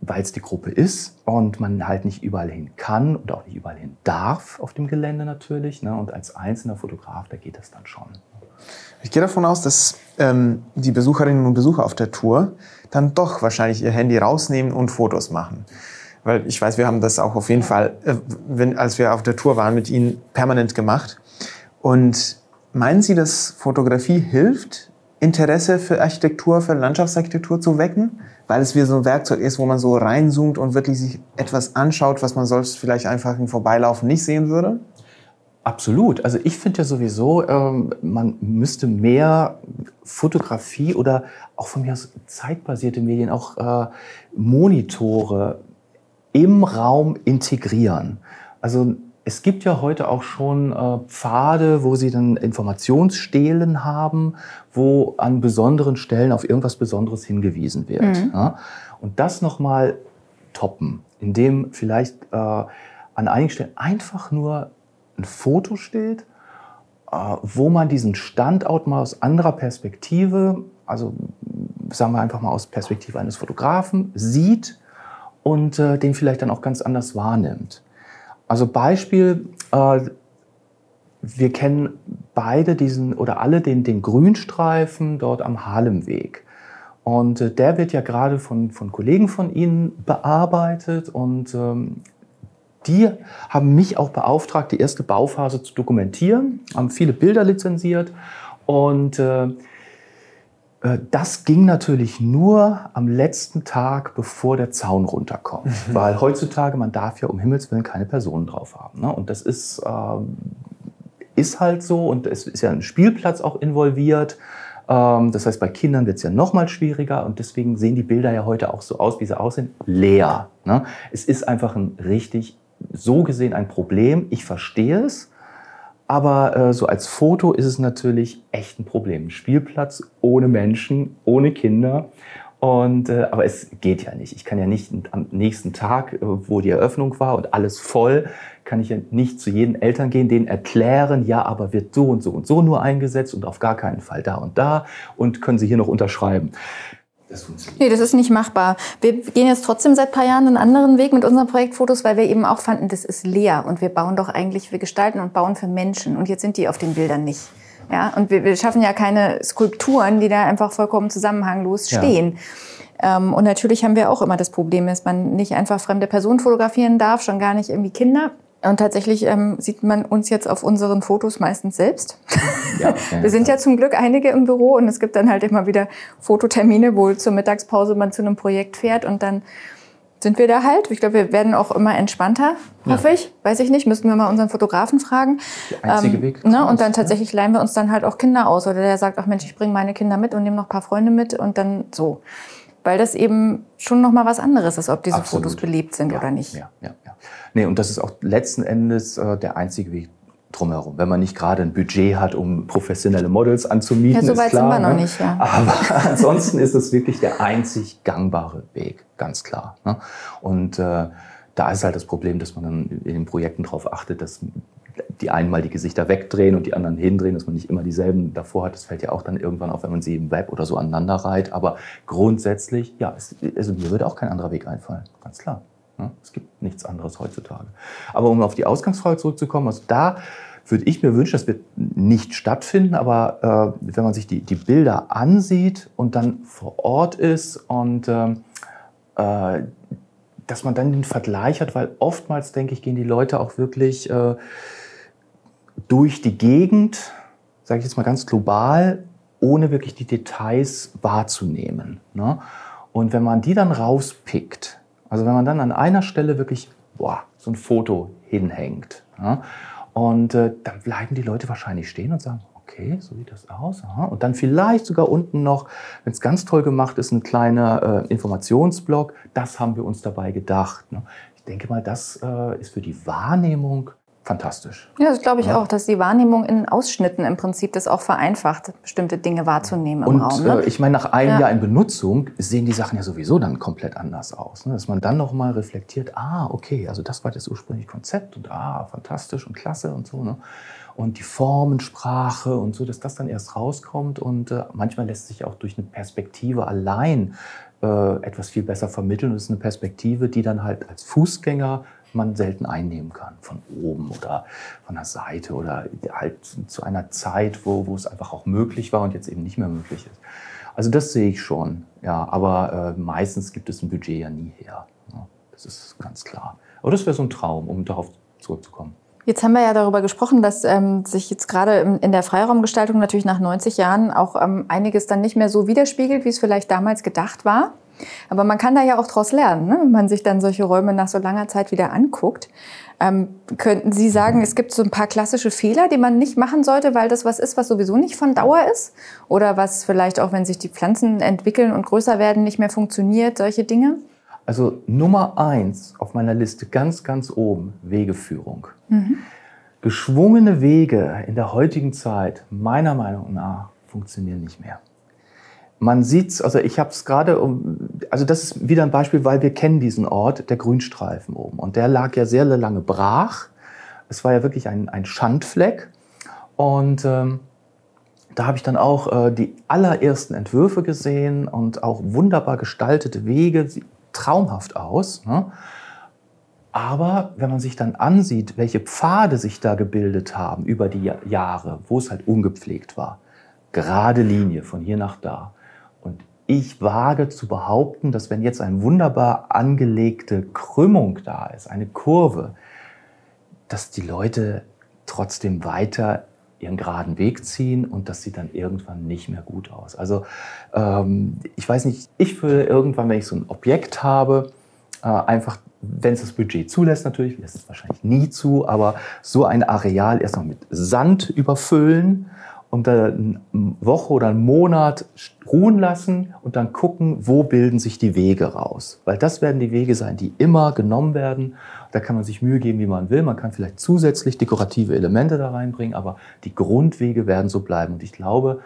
weil es die Gruppe ist und man halt nicht überall hin kann und auch nicht überall hin darf auf dem Gelände natürlich. Ne? Und als einzelner Fotograf, da geht das dann schon. Ich gehe davon aus, dass ähm, die Besucherinnen und Besucher auf der Tour dann doch wahrscheinlich ihr Handy rausnehmen und Fotos machen. Weil ich weiß, wir haben das auch auf jeden Fall, äh, wenn, als wir auf der Tour waren, mit Ihnen permanent gemacht. Und meinen Sie, dass Fotografie hilft, Interesse für Architektur, für Landschaftsarchitektur zu wecken? Weil es wie so ein Werkzeug ist, wo man so reinzoomt und wirklich sich etwas anschaut, was man sonst vielleicht einfach im Vorbeilaufen nicht sehen würde? Absolut. Also ich finde ja sowieso, ähm, man müsste mehr Fotografie oder auch von mir aus zeitbasierte Medien, auch äh, Monitore im Raum integrieren. Also es gibt ja heute auch schon äh, Pfade, wo Sie dann Informationsstelen haben, wo an besonderen Stellen auf irgendwas Besonderes hingewiesen wird. Mhm. Ja? Und das nochmal toppen, indem vielleicht äh, an einigen Stellen einfach nur ein Foto steht, äh, wo man diesen Standort mal aus anderer Perspektive, also sagen wir einfach mal aus Perspektive eines Fotografen, sieht und äh, den vielleicht dann auch ganz anders wahrnimmt. Also Beispiel, äh, wir kennen beide diesen oder alle den, den Grünstreifen dort am Halemweg. Und äh, der wird ja gerade von, von Kollegen von Ihnen bearbeitet und ähm, die haben mich auch beauftragt, die erste Bauphase zu dokumentieren, haben viele Bilder lizenziert und äh, äh, das ging natürlich nur am letzten Tag, bevor der Zaun runterkommt. Mhm. Weil heutzutage, man darf ja um Himmels Willen keine Personen drauf haben. Ne? Und das ist, ähm, ist halt so und es ist ja ein Spielplatz auch involviert. Ähm, das heißt, bei Kindern wird es ja noch mal schwieriger und deswegen sehen die Bilder ja heute auch so aus, wie sie aussehen, leer. Ne? Es ist einfach ein richtig, so gesehen ein Problem. Ich verstehe es. Aber äh, so als Foto ist es natürlich echt ein Problem. Ein Spielplatz ohne Menschen, ohne Kinder. Und, äh, aber es geht ja nicht. Ich kann ja nicht am nächsten Tag, äh, wo die Eröffnung war und alles voll, kann ich ja nicht zu jedem Eltern gehen, denen erklären, ja, aber wird so und so und so nur eingesetzt und auf gar keinen Fall da und da und können Sie hier noch unterschreiben. Das funktioniert. Nee, das ist nicht machbar. Wir gehen jetzt trotzdem seit ein paar Jahren einen anderen Weg mit unseren Projektfotos, weil wir eben auch fanden, das ist leer und wir bauen doch eigentlich, wir gestalten und bauen für Menschen und jetzt sind die auf den Bildern nicht. Ja, und wir, wir schaffen ja keine Skulpturen, die da einfach vollkommen zusammenhanglos stehen. Ja. Ähm, und natürlich haben wir auch immer das Problem, dass man nicht einfach fremde Personen fotografieren darf, schon gar nicht irgendwie Kinder. Und tatsächlich ähm, sieht man uns jetzt auf unseren Fotos meistens selbst. Ja, wir sind ja zum Glück einige im Büro und es gibt dann halt immer wieder Fototermine, wo zur Mittagspause man zu einem Projekt fährt und dann sind wir da halt. Ich glaube, wir werden auch immer entspannter, hoffe ja. ich. Weiß ich nicht, müssten wir mal unseren Fotografen fragen. Der einzige ähm, Weg. Ne? Und dann tatsächlich leihen wir uns dann halt auch Kinder aus. Oder der sagt, ach Mensch, ich bringe meine Kinder mit und nehme noch ein paar Freunde mit und dann so. Weil das eben schon noch mal was anderes ist, ob diese Absolut. Fotos belebt sind ja, oder nicht. Ja, ja, ja. Nee, und das ist auch letzten Endes äh, der einzige Weg drumherum. Wenn man nicht gerade ein Budget hat, um professionelle Models anzumieten, ja, so weit klar, sind wir noch ne? nicht, ja. Aber ansonsten ist es wirklich der einzig gangbare Weg, ganz klar. Ne? Und äh, da ist halt das Problem, dass man dann in den Projekten darauf achtet, dass die einen mal die Gesichter wegdrehen und die anderen hindrehen, dass man nicht immer dieselben davor hat. Das fällt ja auch dann irgendwann auf, wenn man sie im Web oder so aneinander reiht. Aber grundsätzlich, ja, es, also mir würde auch kein anderer Weg einfallen, ganz klar. Es gibt nichts anderes heutzutage. Aber um auf die Ausgangsfrage zurückzukommen, also da würde ich mir wünschen, das wird nicht stattfinden, aber äh, wenn man sich die, die Bilder ansieht und dann vor Ort ist und ähm, äh, dass man dann den Vergleich hat, weil oftmals, denke ich, gehen die Leute auch wirklich äh, durch die Gegend, sage ich jetzt mal ganz global, ohne wirklich die Details wahrzunehmen. Ne? Und wenn man die dann rauspickt, also wenn man dann an einer Stelle wirklich boah, so ein Foto hinhängt, ja, und äh, dann bleiben die Leute wahrscheinlich stehen und sagen, okay, so sieht das aus. Aha. Und dann vielleicht sogar unten noch, wenn es ganz toll gemacht ist, ein kleiner äh, Informationsblock. Das haben wir uns dabei gedacht. Ne? Ich denke mal, das äh, ist für die Wahrnehmung fantastisch. Ja, das glaube ich ja. auch, dass die Wahrnehmung in Ausschnitten im Prinzip das auch vereinfacht, bestimmte Dinge wahrzunehmen im Und, Raum. Ne? Äh, ich meine, nach einem ja. Jahr in Benutzung sehen die Sachen ja sowieso dann komplett anders aus. Ne? Dass man dann noch mal reflektiert, ah, okay, also das war das ursprüngliche Konzept und ah, fantastisch und klasse und so. Ne? Und die Formensprache und so, dass das dann erst rauskommt. Und äh, manchmal lässt sich auch durch eine Perspektive allein äh, etwas viel besser vermitteln. Das ist eine Perspektive, die dann halt als Fußgänger man selten einnehmen kann, von oben oder von der Seite oder halt zu einer Zeit, wo, wo es einfach auch möglich war und jetzt eben nicht mehr möglich ist. Also das sehe ich schon, ja, aber äh, meistens gibt es ein Budget ja nie her. Ja, das ist ganz klar. Aber das wäre so ein Traum, um darauf zurückzukommen. Jetzt haben wir ja darüber gesprochen, dass ähm, sich jetzt gerade in der Freiraumgestaltung natürlich nach 90 Jahren auch ähm, einiges dann nicht mehr so widerspiegelt, wie es vielleicht damals gedacht war. Aber man kann da ja auch daraus lernen, ne? wenn man sich dann solche Räume nach so langer Zeit wieder anguckt. Ähm, könnten Sie sagen, es gibt so ein paar klassische Fehler, die man nicht machen sollte, weil das was ist, was sowieso nicht von Dauer ist? Oder was vielleicht auch, wenn sich die Pflanzen entwickeln und größer werden, nicht mehr funktioniert, solche Dinge? Also Nummer eins auf meiner Liste, ganz, ganz oben, Wegeführung. Mhm. Geschwungene Wege in der heutigen Zeit, meiner Meinung nach, funktionieren nicht mehr man sieht's, also ich habe es gerade, also das ist wieder ein Beispiel, weil wir kennen diesen Ort, der Grünstreifen oben. Und der lag ja sehr lange brach. Es war ja wirklich ein, ein Schandfleck. Und ähm, da habe ich dann auch äh, die allerersten Entwürfe gesehen und auch wunderbar gestaltete Wege, sieht traumhaft aus. Ne? Aber wenn man sich dann ansieht, welche Pfade sich da gebildet haben über die Jahre, wo es halt ungepflegt war, gerade Linie von hier nach da, ich wage zu behaupten, dass wenn jetzt eine wunderbar angelegte Krümmung da ist, eine Kurve, dass die Leute trotzdem weiter ihren geraden Weg ziehen und das sieht dann irgendwann nicht mehr gut aus. Also ähm, ich weiß nicht, ich würde irgendwann, wenn ich so ein Objekt habe, äh, einfach, wenn es das Budget zulässt natürlich, lässt es wahrscheinlich nie zu, aber so ein Areal erstmal mit Sand überfüllen und dann eine Woche oder einen Monat ruhen lassen und dann gucken, wo bilden sich die Wege raus. Weil das werden die Wege sein, die immer genommen werden. Da kann man sich Mühe geben, wie man will. Man kann vielleicht zusätzlich dekorative Elemente da reinbringen, aber die Grundwege werden so bleiben. Und ich glaube,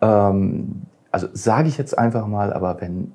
ähm, also sage ich jetzt einfach mal, aber wenn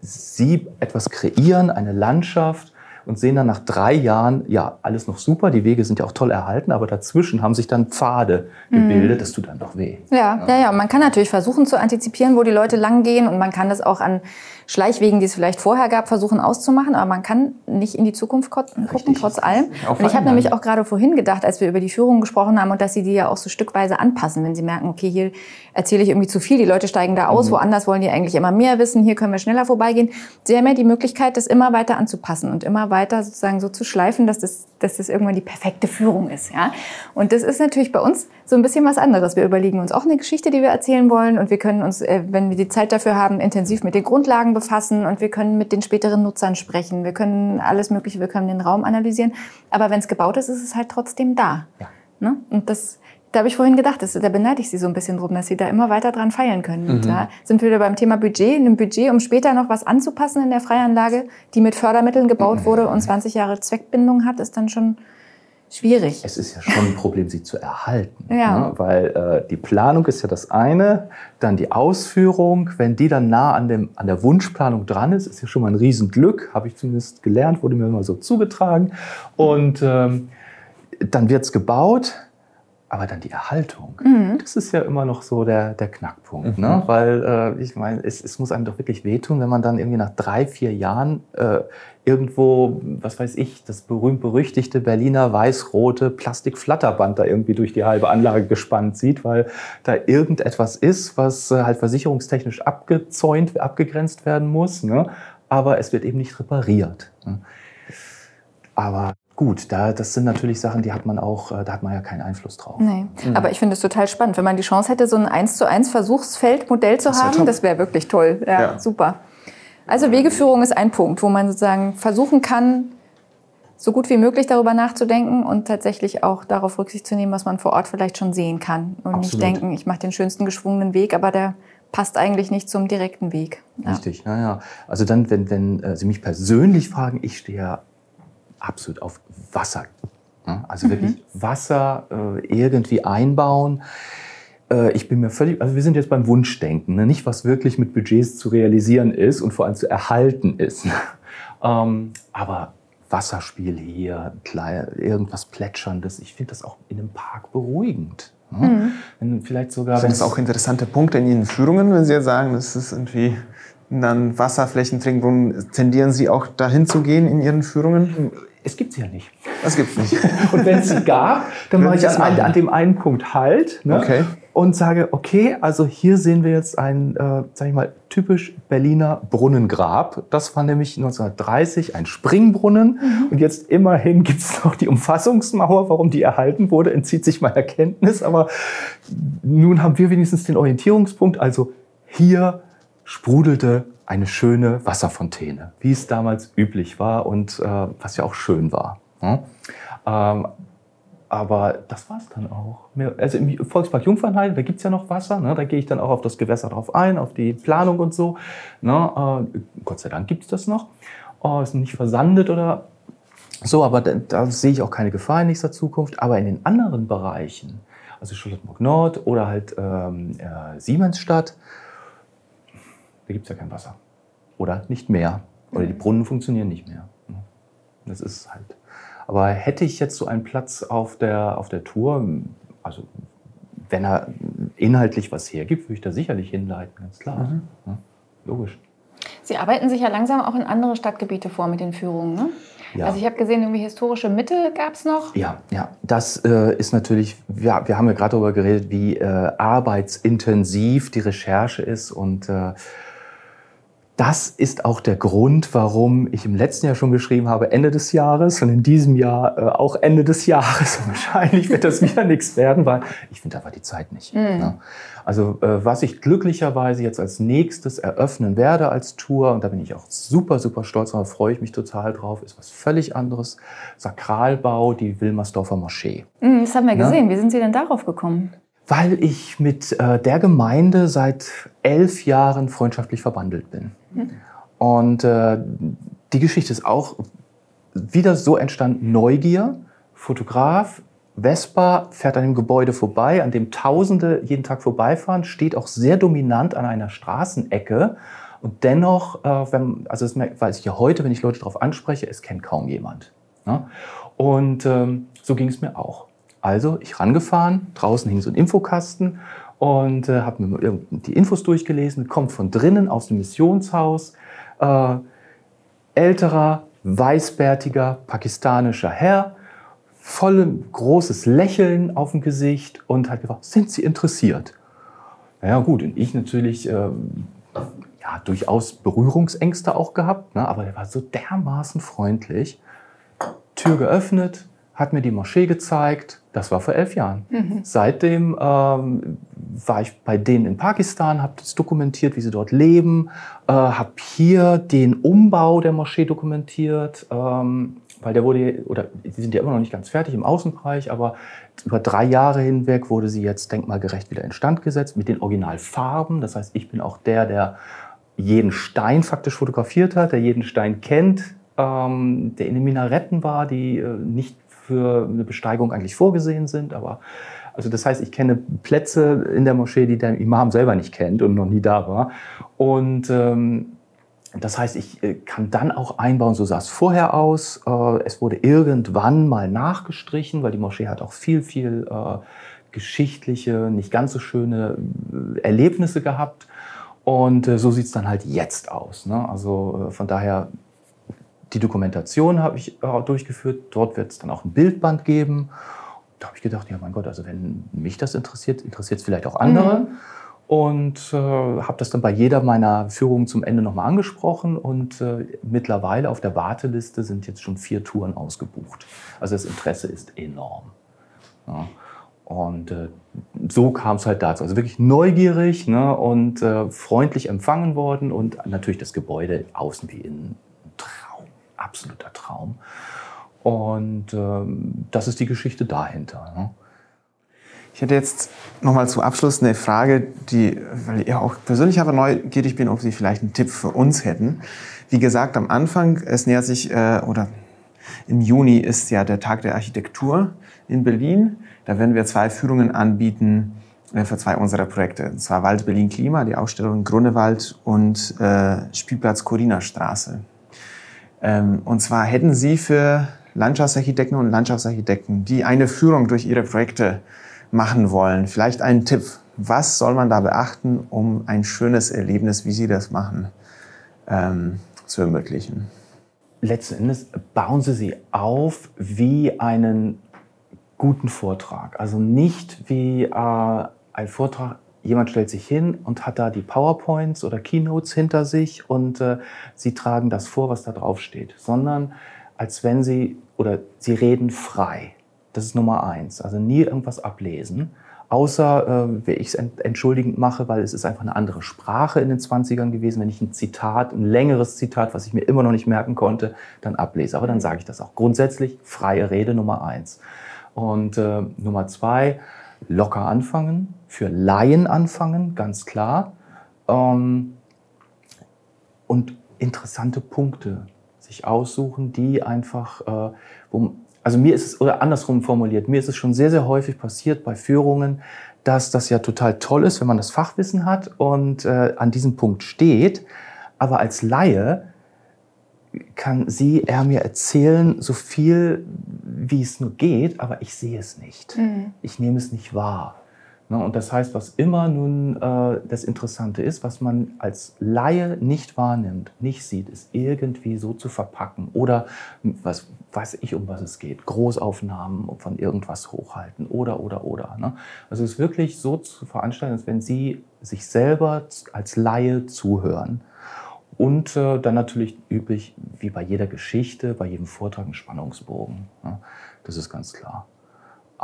Sie etwas kreieren, eine Landschaft, und sehen dann nach drei Jahren, ja, alles noch super, die Wege sind ja auch toll erhalten, aber dazwischen haben sich dann Pfade gebildet, mhm. das tut dann doch weh. Ja, ja, ja, man kann natürlich versuchen zu antizipieren, wo die Leute lang gehen und man kann das auch an Schleichwegen, die es vielleicht vorher gab, versuchen auszumachen, aber man kann nicht in die Zukunft gucken, Richtig. trotz allem. Und ich habe nämlich auch gerade vorhin gedacht, als wir über die Führung gesprochen haben und dass sie die ja auch so stückweise anpassen, wenn sie merken, okay, hier erzähle ich irgendwie zu viel, die Leute steigen da aus, mhm. woanders wollen die eigentlich immer mehr wissen, hier können wir schneller vorbeigehen. Sie haben ja die Möglichkeit, das immer weiter anzupassen und immer weiter sozusagen so zu schleifen, dass das, dass das irgendwann die perfekte Führung ist. Ja? Und das ist natürlich bei uns so ein bisschen was anderes. Wir überlegen uns auch eine Geschichte, die wir erzählen wollen und wir können uns, äh, wenn wir die Zeit dafür haben, intensiv mit den Grundlagen befassen und wir können mit den späteren Nutzern sprechen. Wir können alles Mögliche, wir können den Raum analysieren. Aber wenn es gebaut ist, ist es halt trotzdem da. Ja. Ne? Und das, da habe ich vorhin gedacht, das, da beneide ich Sie so ein bisschen drum, dass Sie da immer weiter dran feilen können. Mhm. Da sind wir wieder beim Thema Budget. In einem Budget, um später noch was anzupassen in der Freianlage, die mit Fördermitteln gebaut mhm. wurde und 20 Jahre Zweckbindung hat, ist dann schon schwierig. Es ist ja schon ein Problem, sie zu erhalten. Ja. Ne? Weil äh, die Planung ist ja das eine, dann die Ausführung. Wenn die dann nah an, dem, an der Wunschplanung dran ist, ist ja schon mal ein Riesenglück, habe ich zumindest gelernt, wurde mir immer so zugetragen. Und ähm, dann wird es gebaut aber dann die Erhaltung, mhm. das ist ja immer noch so der, der Knackpunkt. Ne? Mhm. Ne? Weil äh, ich meine, es, es muss einem doch wirklich wehtun, wenn man dann irgendwie nach drei, vier Jahren äh, irgendwo, was weiß ich, das berühmt-berüchtigte Berliner weiß-rote Plastikflatterband da irgendwie durch die halbe Anlage gespannt sieht, weil da irgendetwas ist, was äh, halt versicherungstechnisch abgezäunt, abgegrenzt werden muss. Ne? Aber es wird eben nicht repariert. Ne? Aber Gut, da, das sind natürlich Sachen, die hat man auch, äh, da hat man ja keinen Einfluss drauf. Nee. Mhm. Aber ich finde es total spannend, wenn man die Chance hätte, so ein 1 zu 1 Versuchsfeldmodell zu das haben, top. das wäre wirklich toll. Ja, ja, super. Also Wegeführung ist ein Punkt, wo man sozusagen versuchen kann, so gut wie möglich darüber nachzudenken und tatsächlich auch darauf Rücksicht zu nehmen, was man vor Ort vielleicht schon sehen kann. Und Absolut. nicht denken, ich mache den schönsten geschwungenen Weg, aber der passt eigentlich nicht zum direkten Weg. Ja. Richtig, naja. Also dann, wenn, wenn äh, Sie mich persönlich fragen, ich stehe ja absolut auf Wasser. Also mhm. wirklich Wasser äh, irgendwie einbauen. Äh, ich bin mir völlig, also wir sind jetzt beim Wunschdenken, ne? nicht was wirklich mit Budgets zu realisieren ist und vor allem zu erhalten ist. ähm, aber Wasserspiel hier, klein, irgendwas Plätscherndes, ich finde das auch in einem Park beruhigend. Mhm. Wenn vielleicht sogar. Sind das auch interessante Punkte in Ihren Führungen, wenn Sie jetzt sagen, das ist irgendwie dann Wasserflächen trinken, tendieren Sie auch dahin zu gehen in Ihren Führungen? Es gibt sie ja nicht. Das gibt's nicht. Und wenn es sie gab, dann mache ich an, an, dem einen Punkt halt ne? okay. und sage, okay, also hier sehen wir jetzt ein, äh, sag ich mal, typisch Berliner Brunnengrab. Das war nämlich 1930 ein Springbrunnen. Mhm. Und jetzt immerhin gibt es noch die Umfassungsmauer. Warum die erhalten wurde, entzieht sich meiner Kenntnis. Aber nun haben wir wenigstens den Orientierungspunkt. Also hier sprudelte eine schöne Wasserfontäne, wie es damals üblich war und äh, was ja auch schön war. Hm? Ähm, aber das war es dann auch. Also im Volkspark Jungfernheide, da gibt es ja noch Wasser, ne? da gehe ich dann auch auf das Gewässer drauf ein, auf die Planung und so. Ne? Äh, Gott sei Dank gibt es das noch. Oh, ist nicht versandet oder so, aber da, da sehe ich auch keine Gefahr in nächster Zukunft. Aber in den anderen Bereichen, also Charlottenburg Nord oder halt ähm, äh, Siemensstadt, da gibt es ja kein Wasser. Oder nicht mehr. Oder die Brunnen funktionieren nicht mehr. Das ist halt. Aber hätte ich jetzt so einen Platz auf der, auf der Tour, also wenn er inhaltlich was hergibt, würde ich da sicherlich hinleiten, ganz klar. Mhm. Ja, logisch. Sie arbeiten sich ja langsam auch in andere Stadtgebiete vor mit den Führungen, ne? Ja. Also ich habe gesehen, irgendwie historische Mitte gab es noch. Ja, ja. Das äh, ist natürlich, wir, wir haben ja gerade darüber geredet, wie äh, arbeitsintensiv die Recherche ist und äh, das ist auch der Grund, warum ich im letzten Jahr schon geschrieben habe, Ende des Jahres und in diesem Jahr äh, auch Ende des Jahres. wahrscheinlich wird das wieder nichts werden, weil ich finde einfach die Zeit nicht. Mhm. Ne? Also äh, was ich glücklicherweise jetzt als nächstes eröffnen werde als Tour, und da bin ich auch super, super stolz drauf, freue ich mich total drauf, ist was völlig anderes. Sakralbau, die Wilmersdorfer Moschee. Mhm, das haben wir ne? gesehen. Wie sind Sie denn darauf gekommen? Weil ich mit äh, der Gemeinde seit elf Jahren freundschaftlich verbandelt bin. Und äh, die Geschichte ist auch wieder so entstanden, Neugier, Fotograf, Vespa fährt an dem Gebäude vorbei, an dem Tausende jeden Tag vorbeifahren, steht auch sehr dominant an einer Straßenecke. Und dennoch, äh, wenn, also das weiß ich ja heute, wenn ich Leute darauf anspreche, es kennt kaum jemand. Ne? Und ähm, so ging es mir auch. Also ich rangefahren, draußen hing so ein Infokasten und äh, habe mir die Infos durchgelesen, kommt von drinnen aus dem Missionshaus, äh, älterer, weißbärtiger, pakistanischer Herr, voll großes Lächeln auf dem Gesicht und hat gefragt, sind Sie interessiert? Ja gut, und ich natürlich äh, ja, durchaus Berührungsängste auch gehabt, ne, aber er war so dermaßen freundlich. Tür geöffnet, hat mir die Moschee gezeigt. Das war vor elf Jahren. Mhm. Seitdem ähm, war ich bei denen in Pakistan, habe das dokumentiert, wie sie dort leben, äh, habe hier den Umbau der Moschee dokumentiert, ähm, weil der wurde, oder die sind ja immer noch nicht ganz fertig im Außenbereich, aber über drei Jahre hinweg wurde sie jetzt denkmalgerecht wieder instand gesetzt mit den Originalfarben. Das heißt, ich bin auch der, der jeden Stein faktisch fotografiert hat, der jeden Stein kennt, ähm, der in den Minaretten war, die äh, nicht für eine Besteigung eigentlich vorgesehen sind. Aber also das heißt, ich kenne Plätze in der Moschee, die der Imam selber nicht kennt und noch nie da war. Und ähm, das heißt, ich äh, kann dann auch einbauen, so sah es vorher aus. Äh, es wurde irgendwann mal nachgestrichen, weil die Moschee hat auch viel, viel äh, geschichtliche, nicht ganz so schöne äh, Erlebnisse gehabt. Und äh, so sieht es dann halt jetzt aus. Ne? Also von daher die Dokumentation habe ich äh, durchgeführt. Dort wird es dann auch ein Bildband geben. Da habe ich gedacht, ja mein Gott, also wenn mich das interessiert, interessiert es vielleicht auch andere. Mhm. Und äh, habe das dann bei jeder meiner Führungen zum Ende nochmal angesprochen. Und äh, mittlerweile auf der Warteliste sind jetzt schon vier Touren ausgebucht. Also das Interesse ist enorm. Ja. Und äh, so kam es halt dazu. Also wirklich neugierig ne, und äh, freundlich empfangen worden und natürlich das Gebäude außen wie innen absoluter Traum. Und ähm, das ist die Geschichte dahinter. Ne? Ich hätte jetzt nochmal zum Abschluss eine Frage, die, weil ich auch persönlich aber neugierig bin, ob Sie vielleicht einen Tipp für uns hätten. Wie gesagt, am Anfang, es nähert sich, äh, oder im Juni ist ja der Tag der Architektur in Berlin. Da werden wir zwei Führungen anbieten äh, für zwei unserer Projekte. Und zwar Wald Berlin Klima, die Ausstellung Grunewald und äh, Spielplatz Corina Straße. Ähm, und zwar hätten Sie für Landschaftsarchitekten und Landschaftsarchitekten, die eine Führung durch ihre Projekte machen wollen, vielleicht einen Tipp. Was soll man da beachten, um ein schönes Erlebnis, wie Sie das machen, ähm, zu ermöglichen? Letzten Endes bauen Sie sie auf wie einen guten Vortrag. Also nicht wie äh, ein Vortrag jemand stellt sich hin und hat da die PowerPoints oder Keynotes hinter sich und äh, sie tragen das vor, was da drauf steht, sondern als wenn sie oder sie reden frei. Das ist Nummer eins. Also nie irgendwas ablesen, außer äh, ich es entschuldigend mache, weil es ist einfach eine andere Sprache in den 20ern gewesen. Wenn ich ein Zitat, ein längeres Zitat, was ich mir immer noch nicht merken konnte, dann ablese. Aber dann sage ich das auch. Grundsätzlich freie Rede Nummer eins. Und äh, Nummer zwei, locker anfangen, für Laien anfangen, ganz klar. Ähm, und interessante Punkte sich aussuchen, die einfach, äh, wo, also mir ist es, oder andersrum formuliert, mir ist es schon sehr, sehr häufig passiert bei Führungen, dass das ja total toll ist, wenn man das Fachwissen hat und äh, an diesem Punkt steht. Aber als Laie kann sie, er mir erzählen, so viel, wie es nur geht, aber ich sehe es nicht. Mhm. Ich nehme es nicht wahr. Ne, und das heißt, was immer nun äh, das Interessante ist, was man als Laie nicht wahrnimmt, nicht sieht, ist irgendwie so zu verpacken oder was weiß ich, um was es geht, Großaufnahmen von irgendwas hochhalten oder oder oder. Ne? Also es ist wirklich so zu veranstalten, als wenn Sie sich selber als Laie zuhören und äh, dann natürlich üblich, wie bei jeder Geschichte, bei jedem Vortrag, ein Spannungsbogen. Ja, das ist ganz klar.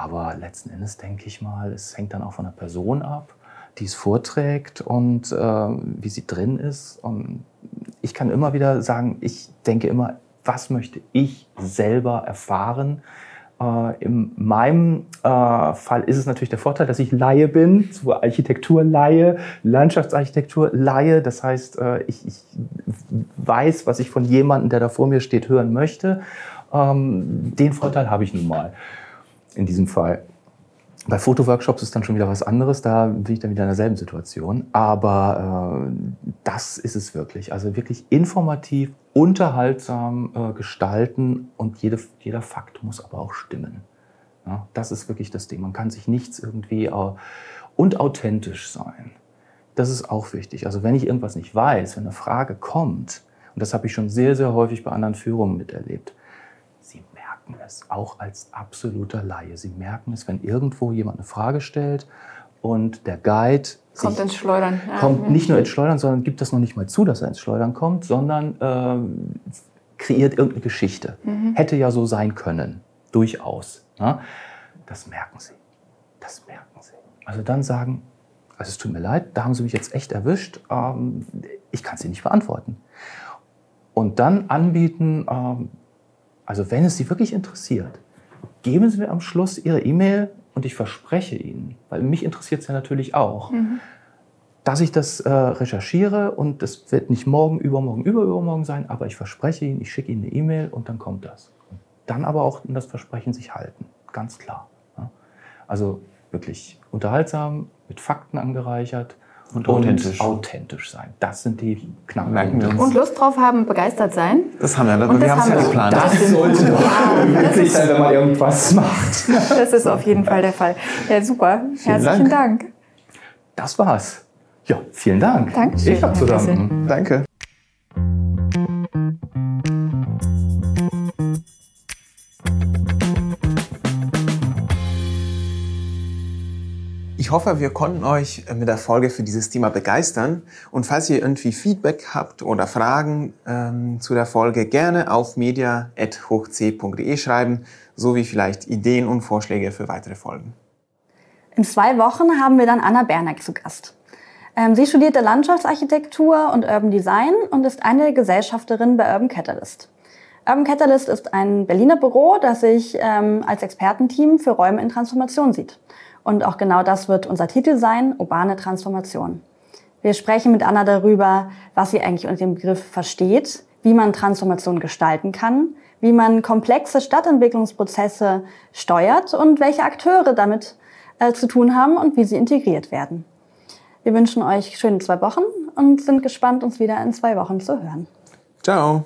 Aber letzten Endes denke ich mal, es hängt dann auch von der Person ab, die es vorträgt und äh, wie sie drin ist. Und ich kann immer wieder sagen, ich denke immer, was möchte ich selber erfahren? Äh, in meinem äh, Fall ist es natürlich der Vorteil, dass ich Laie bin, zur Architektur Laie, Landschaftsarchitektur Laie. Das heißt, äh, ich, ich, weiß, was ich von jemandem, der da vor mir steht, hören möchte. Ähm, den Vorteil habe ich nun mal in diesem Fall. Bei Fotoworkshops ist dann schon wieder was anderes, da bin ich dann wieder in derselben Situation. Aber äh, das ist es wirklich. Also wirklich informativ, unterhaltsam äh, gestalten und jede, jeder Fakt muss aber auch stimmen. Ja, das ist wirklich das Ding. Man kann sich nichts irgendwie äh, und authentisch sein. Das ist auch wichtig. Also wenn ich irgendwas nicht weiß, wenn eine Frage kommt, und das habe ich schon sehr, sehr häufig bei anderen Führungen miterlebt, merken es, auch als absoluter Laie. Sie merken es, wenn irgendwo jemand eine Frage stellt und der Guide kommt ins Schleudern. Ja. Kommt nicht nur ins Schleudern, sondern gibt das noch nicht mal zu, dass er ins Schleudern kommt, sondern äh, kreiert irgendeine Geschichte. Mhm. Hätte ja so sein können, durchaus. Ne? Das merken sie. Das merken sie. Also dann sagen, also es tut mir leid, da haben Sie mich jetzt echt erwischt, ähm, ich kann Sie nicht beantworten. Und dann anbieten, ähm, also wenn es Sie wirklich interessiert, geben Sie mir am Schluss Ihre E-Mail und ich verspreche Ihnen, weil mich interessiert es ja natürlich auch, mhm. dass ich das äh, recherchiere und das wird nicht morgen, übermorgen, übermorgen sein, aber ich verspreche Ihnen, ich schicke Ihnen eine E-Mail und dann kommt das. Dann aber auch das Versprechen sich halten, ganz klar. Ja? Also wirklich unterhaltsam, mit Fakten angereichert und authentisch. Und authentisch sein. Das sind die Knackpunkte. Und Lust drauf haben, begeistert sein. Das haben wir, aber wir haben es ja geplant. Das, das sollte wirklich sein, wenn man irgendwas macht. Das ist auf jeden Fall der Fall. Ja, super. Vielen Herzlichen Dank. Dank. Das war's. Ja, vielen Dank. Dankeschön. Ich habe zu danken. Danke. Ich hoffe, wir konnten euch mit der Folge für dieses Thema begeistern. Und falls ihr irgendwie Feedback habt oder Fragen ähm, zu der Folge, gerne auf media.hochc.de schreiben, sowie vielleicht Ideen und Vorschläge für weitere Folgen. In zwei Wochen haben wir dann Anna Berneck zu Gast. Ähm, sie studierte Landschaftsarchitektur und Urban Design und ist eine der Gesellschafterinnen bei Urban Catalyst. Urban Catalyst ist ein Berliner Büro, das sich ähm, als Expertenteam für Räume in Transformation sieht. Und auch genau das wird unser Titel sein, urbane Transformation. Wir sprechen mit Anna darüber, was sie eigentlich unter dem Begriff versteht, wie man Transformation gestalten kann, wie man komplexe Stadtentwicklungsprozesse steuert und welche Akteure damit äh, zu tun haben und wie sie integriert werden. Wir wünschen euch schöne zwei Wochen und sind gespannt, uns wieder in zwei Wochen zu hören. Ciao.